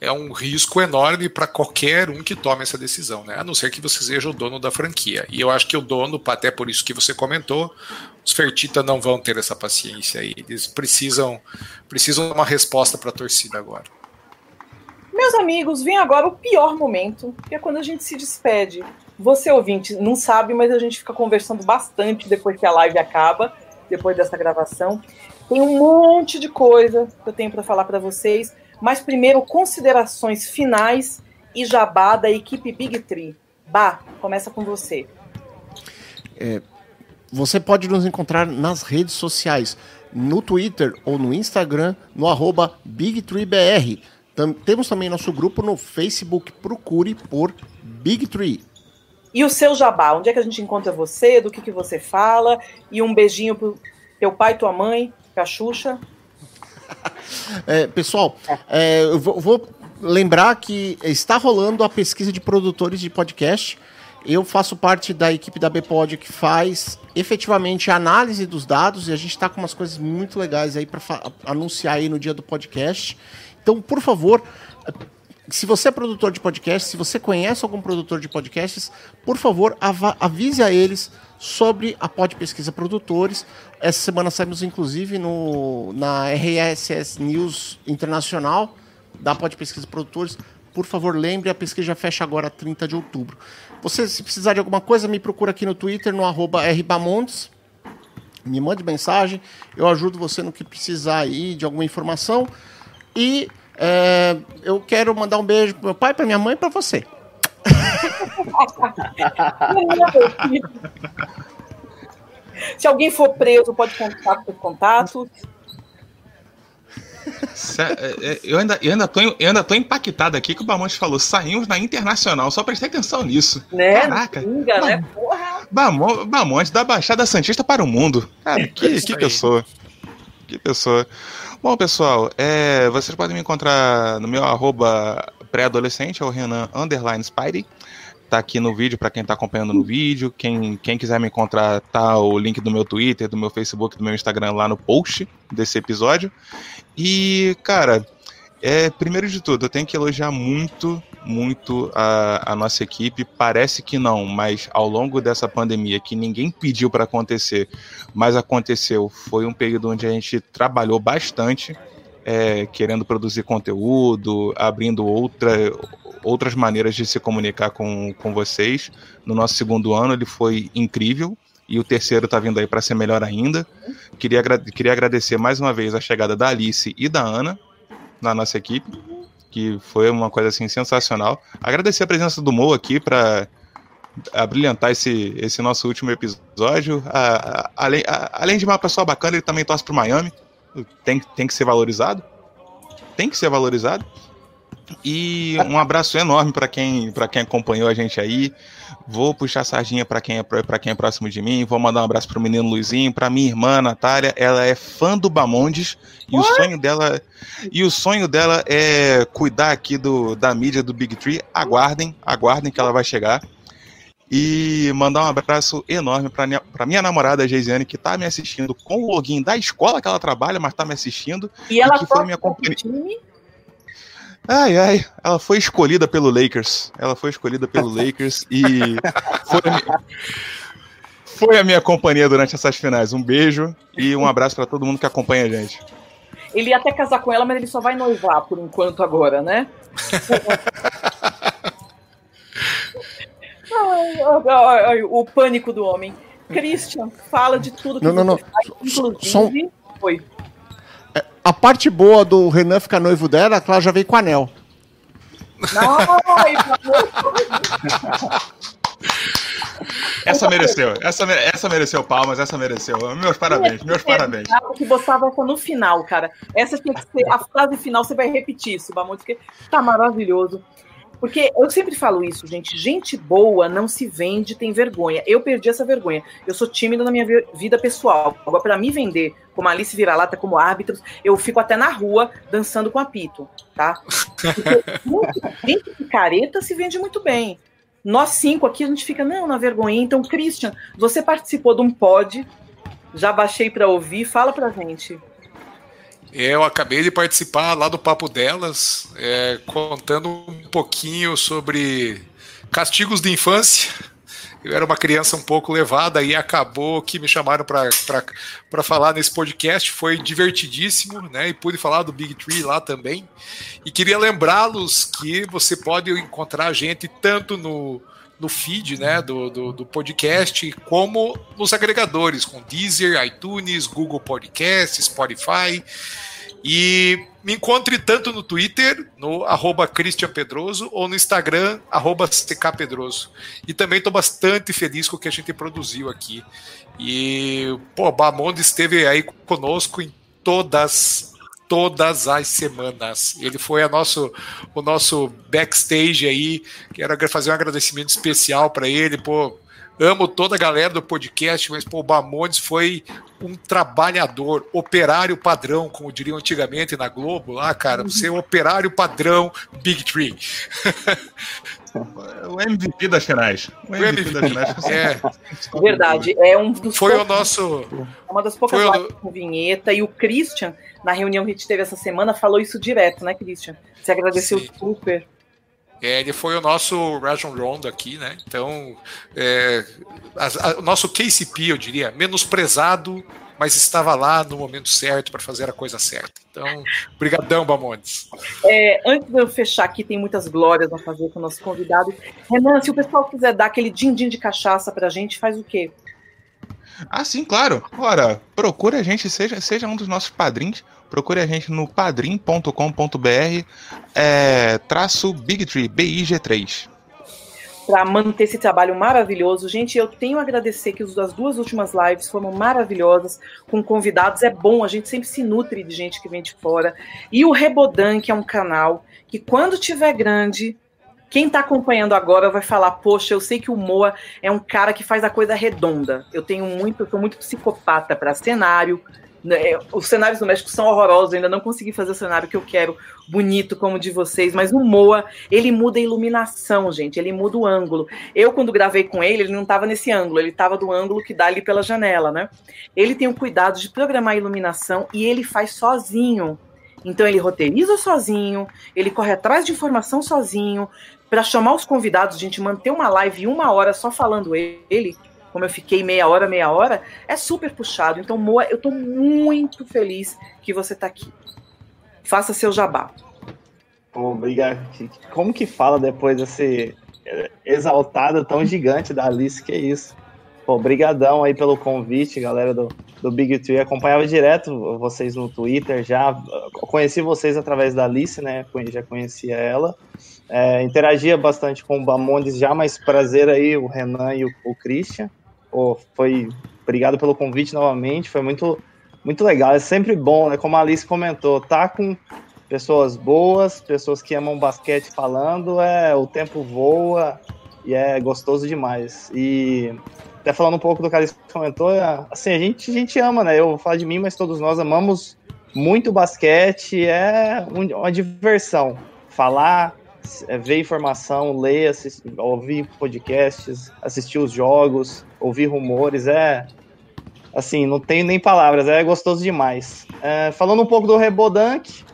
é um risco enorme para qualquer um que tome essa decisão, né? A não ser que você seja o dono da franquia. E eu acho que o dono, até por isso que você comentou, os Fertita não vão ter essa paciência aí. Eles precisam precisam uma resposta para a torcida agora. Meus amigos, vem agora o pior momento, que é quando a gente se despede. Você ouvinte não sabe, mas a gente fica conversando bastante depois que a live acaba. depois dessa gravação. Tem um monte de coisa que eu tenho para falar para vocês, mas primeiro considerações finais e jabá da equipe Big Tree. Bah, começa com você. É, você pode nos encontrar nas redes sociais, no Twitter ou no Instagram, no arroba BigTreeBR. Tam, temos também nosso grupo no Facebook, procure por Big Tree. E o seu jabá, onde é que a gente encontra você, do que, que você fala? E um beijinho pro teu pai, tua mãe, pra Xuxa. É, pessoal, é, eu vou, vou lembrar que está rolando a pesquisa de produtores de podcast. Eu faço parte da equipe da Bpod que faz efetivamente a análise dos dados e a gente está com umas coisas muito legais aí para anunciar aí no dia do podcast. Então, por favor, se você é produtor de podcast, se você conhece algum produtor de podcasts, por favor, avise a eles sobre a Pod Pesquisa Produtores. Essa semana saímos, inclusive, no, na RSS News Internacional da Pod Pesquisa Produtores. Por favor, lembre, a pesquisa fecha agora 30 de outubro. Você, se precisar de alguma coisa, me procura aqui no Twitter, no rbamontes. Me mande mensagem, eu ajudo você no que precisar aí de alguma informação. E é, eu quero mandar um beijo pro meu pai, pra minha mãe e pra você. Se alguém for preso, pode contar com os contatos. É, é, eu ainda, eu, ainda tô, eu ainda tô impactado aqui que o Bamonte falou. Saímos na internacional, só prestei atenção nisso. Né? Caraca. Pinga, né? Porra. Bamonte da Baixada Santista para o mundo. Cara, que, que pessoa. Que pessoa. Bom, pessoal, é, vocês podem me encontrar no meu arroba pré-adolescente, é o Renan Underline Spidey. Tá aqui no vídeo para quem tá acompanhando no vídeo. Quem, quem quiser me encontrar, tá o link do meu Twitter, do meu Facebook, do meu Instagram lá no post desse episódio. E, cara, é, primeiro de tudo, eu tenho que elogiar muito, muito a, a nossa equipe. Parece que não, mas ao longo dessa pandemia, que ninguém pediu para acontecer, mas aconteceu, foi um período onde a gente trabalhou bastante, é, querendo produzir conteúdo, abrindo outra, outras maneiras de se comunicar com, com vocês. No nosso segundo ano, ele foi incrível. E o terceiro está vindo aí para ser melhor ainda. Queria, queria agradecer mais uma vez a chegada da Alice e da Ana na nossa equipe, que foi uma coisa assim sensacional. Agradecer a presença do Mo aqui para brilhantar esse, esse nosso último episódio. A, a, além, a, além de uma pessoa bacana, ele também torce para Miami. Tem, tem que ser valorizado. Tem que ser valorizado. E um abraço enorme para quem, quem acompanhou a gente aí. Vou puxar a sardinha para quem, é, pra quem é próximo de mim. Vou mandar um abraço pro menino Luizinho, para minha irmã Natália. Ela é fã do Bamondes e o sonho dela e o sonho dela é cuidar aqui do, da mídia do Big Tree. Aguardem, aguardem que ela vai chegar. E mandar um abraço enorme para minha namorada Geisiane, que tá me assistindo com o login da escola que ela trabalha, mas tá me assistindo. E ela que foi minha companhia. Ai, ai, ela foi escolhida pelo Lakers. Ela foi escolhida pelo Lakers e foi a, minha, foi a minha companhia durante essas finais. Um beijo e um abraço para todo mundo que acompanha a gente. Ele ia até casar com ela, mas ele só vai noivar por enquanto agora, né? ai, ai, ai, o pânico do homem. Christian, fala de tudo que não, não, não. faz, inclusive. Foi a parte boa do Renan ficar noivo dela é que ela já veio com anel. essa mereceu, essa, essa mereceu palmas, essa mereceu. Meus parabéns, meus parabéns. Que botava essa no final, cara. Essa tinha que ser a frase final, você vai repetir isso, Bamonte, porque tá maravilhoso. Porque eu sempre falo isso, gente. Gente boa não se vende, tem vergonha. Eu perdi essa vergonha. Eu sou tímida na minha vida pessoal. Agora, para me vender como Alice Vira-Lata, como árbitros, eu fico até na rua dançando com apito, tá? Porque gente picareta se vende muito bem. Nós cinco aqui, a gente fica, não, na vergonha. Então, Christian, você participou de um pod, já baixei para ouvir, fala pra gente. Eu acabei de participar lá do Papo Delas, é, contando um pouquinho sobre castigos de infância. Eu era uma criança um pouco levada e acabou que me chamaram para falar nesse podcast. Foi divertidíssimo, né? E pude falar do Big Tree lá também. E queria lembrá-los que você pode encontrar a gente tanto no no feed né, do, do, do, podcast, como nos agregadores, com Deezer, iTunes, Google Podcast, Spotify. E me encontre tanto no Twitter, no arroba Christian Pedroso, ou no Instagram, arroba CK Pedroso. E também estou bastante feliz com o que a gente produziu aqui. E, pô, Bamonde esteve aí conosco em todas todas as semanas. Ele foi a nosso, o nosso backstage aí. Quero fazer um agradecimento especial para ele. Pô, amo toda a galera do podcast, mas pô, o Bamondes foi um trabalhador, operário padrão, como diriam antigamente na Globo, lá, cara. Você é um operário padrão Big Tree. O MVP das finais. O MVP, das finais. É. Verdade. É um dos Foi poucos, o nosso. Uma das poucas lives com vinheta. E o Christian, na reunião que a gente teve essa semana, falou isso direto, né, Christian? Você agradeceu Sim. super. É, ele foi o nosso Rajon Rondo aqui, né? Então, é, a, a, o nosso KCP, eu diria, menosprezado, mas estava lá no momento certo para fazer a coisa certa. Então, brigadão, Bamontes. É, antes de eu fechar aqui, tem muitas glórias a fazer com o nosso convidado. Renan, se o pessoal quiser dar aquele din-din de cachaça para a gente, faz o quê? Ah, sim, claro. Ora, procure a gente, seja, seja um dos nossos padrinhos. Procure a gente no padrim.com.br é, traço Big Tree, BIG3 para manter esse trabalho maravilhoso. Gente, eu tenho a agradecer que as duas últimas lives foram maravilhosas, com convidados. É bom, a gente sempre se nutre de gente que vem de fora. E o Rebodan, que é um canal que, quando tiver grande, quem está acompanhando agora vai falar: Poxa, eu sei que o Moa é um cara que faz a coisa redonda. Eu tenho muito, eu sou muito psicopata para cenário, os cenários do México são horrorosos, ainda não consegui fazer o cenário que eu quero, bonito como o de vocês, mas o Moa, ele muda a iluminação, gente, ele muda o ângulo. Eu, quando gravei com ele, ele não estava nesse ângulo, ele estava do ângulo que dá ali pela janela, né? Ele tem o cuidado de programar a iluminação e ele faz sozinho. Então ele roteiriza sozinho, ele corre atrás de informação sozinho, para chamar os convidados, gente manter uma live uma hora só falando ele, como eu fiquei meia hora, meia hora, é super puxado. Então, Moa, eu estou muito feliz que você está aqui. Faça seu jabá. Obrigado. Como que fala depois desse exaltado tão gigante da Alice? Que isso? Obrigadão aí pelo convite, galera do, do Big Tree. Acompanhava direto vocês no Twitter já. Conheci vocês através da Alice, né? Já conhecia ela. É, interagia bastante com o Bamondes já, mas prazer aí, o Renan e o, o Christian. Pô, foi obrigado pelo convite novamente, foi muito muito legal. É sempre bom, né? Como a Alice comentou, tá com pessoas boas, pessoas que amam basquete falando, é o tempo voa e é gostoso demais. E até falando um pouco do que a Alice comentou, é, assim, a gente, a gente ama, né? Eu vou falar de mim, mas todos nós amamos muito basquete, é uma diversão. Falar, ver informação, ler, ouvir podcasts, assistir os jogos, ouvir rumores, é assim, não tenho nem palavras, é gostoso demais. É, falando um pouco do Rebodank,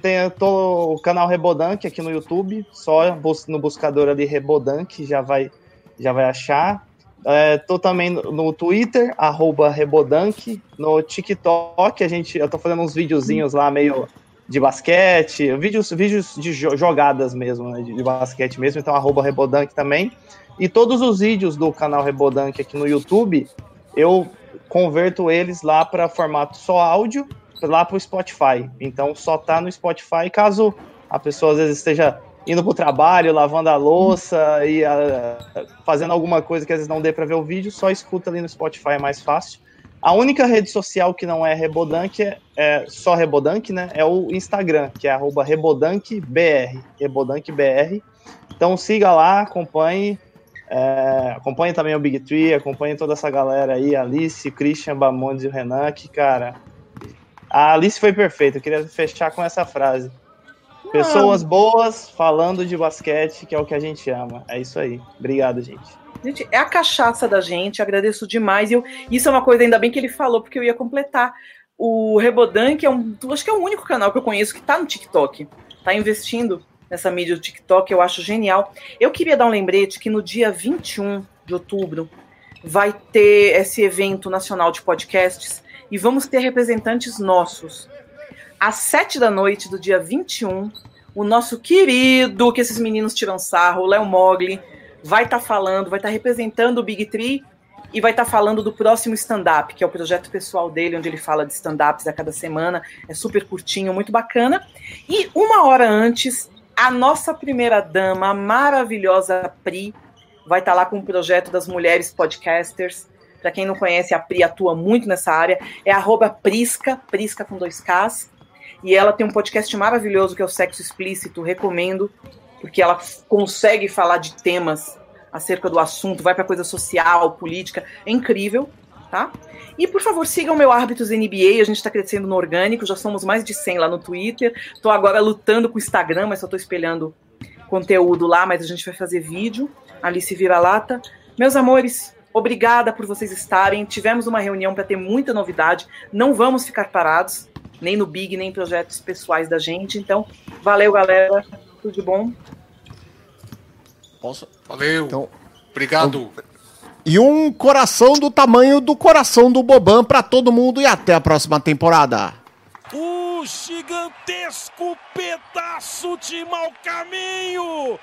tem tô, o canal Rebodank aqui no YouTube, só no buscador ali Rebodank já vai, já vai achar. É, tô também no Twitter, arroba Rebodank, no TikTok, a gente, eu tô fazendo uns videozinhos lá meio de basquete, vídeos, vídeos de jogadas mesmo, né, de, de, basquete mesmo, então arroba Rebodank também. E todos os vídeos do canal Rebodank aqui no YouTube, eu converto eles lá para formato só áudio, lá para o Spotify. Então só tá no Spotify, caso a pessoa às vezes esteja indo para o trabalho, lavando a louça e a, fazendo alguma coisa que às vezes não dê para ver o vídeo, só escuta ali no Spotify, é mais fácil. A única rede social que não é Rebodank é, é só Rebodank, né? É o Instagram, que é @rebodankbr, rebodankbr. Então siga lá, acompanhe, é, acompanhe também o Big Tree, acompanhe toda essa galera aí, Alice, Christian, Bamondes e o Renan, que cara, a Alice foi perfeita. Eu queria fechar com essa frase. Pessoas boas falando de basquete, que é o que a gente ama. É isso aí. Obrigado, gente. Gente, é a cachaça da gente, agradeço demais. E eu, isso é uma coisa, ainda bem que ele falou, porque eu ia completar. O Rebodan, que é um. Acho que é o único canal que eu conheço que está no TikTok. Está investindo nessa mídia do TikTok, eu acho genial. Eu queria dar um lembrete que no dia 21 de outubro vai ter esse evento nacional de podcasts e vamos ter representantes nossos. Às sete da noite do dia 21, o nosso querido, que esses meninos tiram sarro, Léo Mogli, vai estar tá falando, vai estar tá representando o Big Tree e vai estar tá falando do próximo stand-up, que é o projeto pessoal dele, onde ele fala de stand-ups a cada semana. É super curtinho, muito bacana. E uma hora antes, a nossa primeira dama, a maravilhosa Pri, vai estar tá lá com o projeto das mulheres podcasters. Para quem não conhece, a Pri atua muito nessa área. É Prisca, Prisca com dois Ks. E ela tem um podcast maravilhoso que é o Sexo Explícito, recomendo, porque ela consegue falar de temas acerca do assunto, vai para coisa social, política, é incrível, tá? E por favor, sigam meu Árbitros NBA, a gente está crescendo no orgânico, já somos mais de 100 lá no Twitter. Estou agora lutando com o Instagram, mas só estou espelhando conteúdo lá, mas a gente vai fazer vídeo. Alice Vira-Lata. Meus amores, obrigada por vocês estarem. Tivemos uma reunião para ter muita novidade. Não vamos ficar parados, nem no Big, nem em projetos pessoais da gente. Então, valeu, galera. Tudo de bom. Posso? Valeu. Então, Obrigado. E um coração do tamanho do coração do Boban para todo mundo e até a próxima temporada. O gigantesco pedaço de mau caminho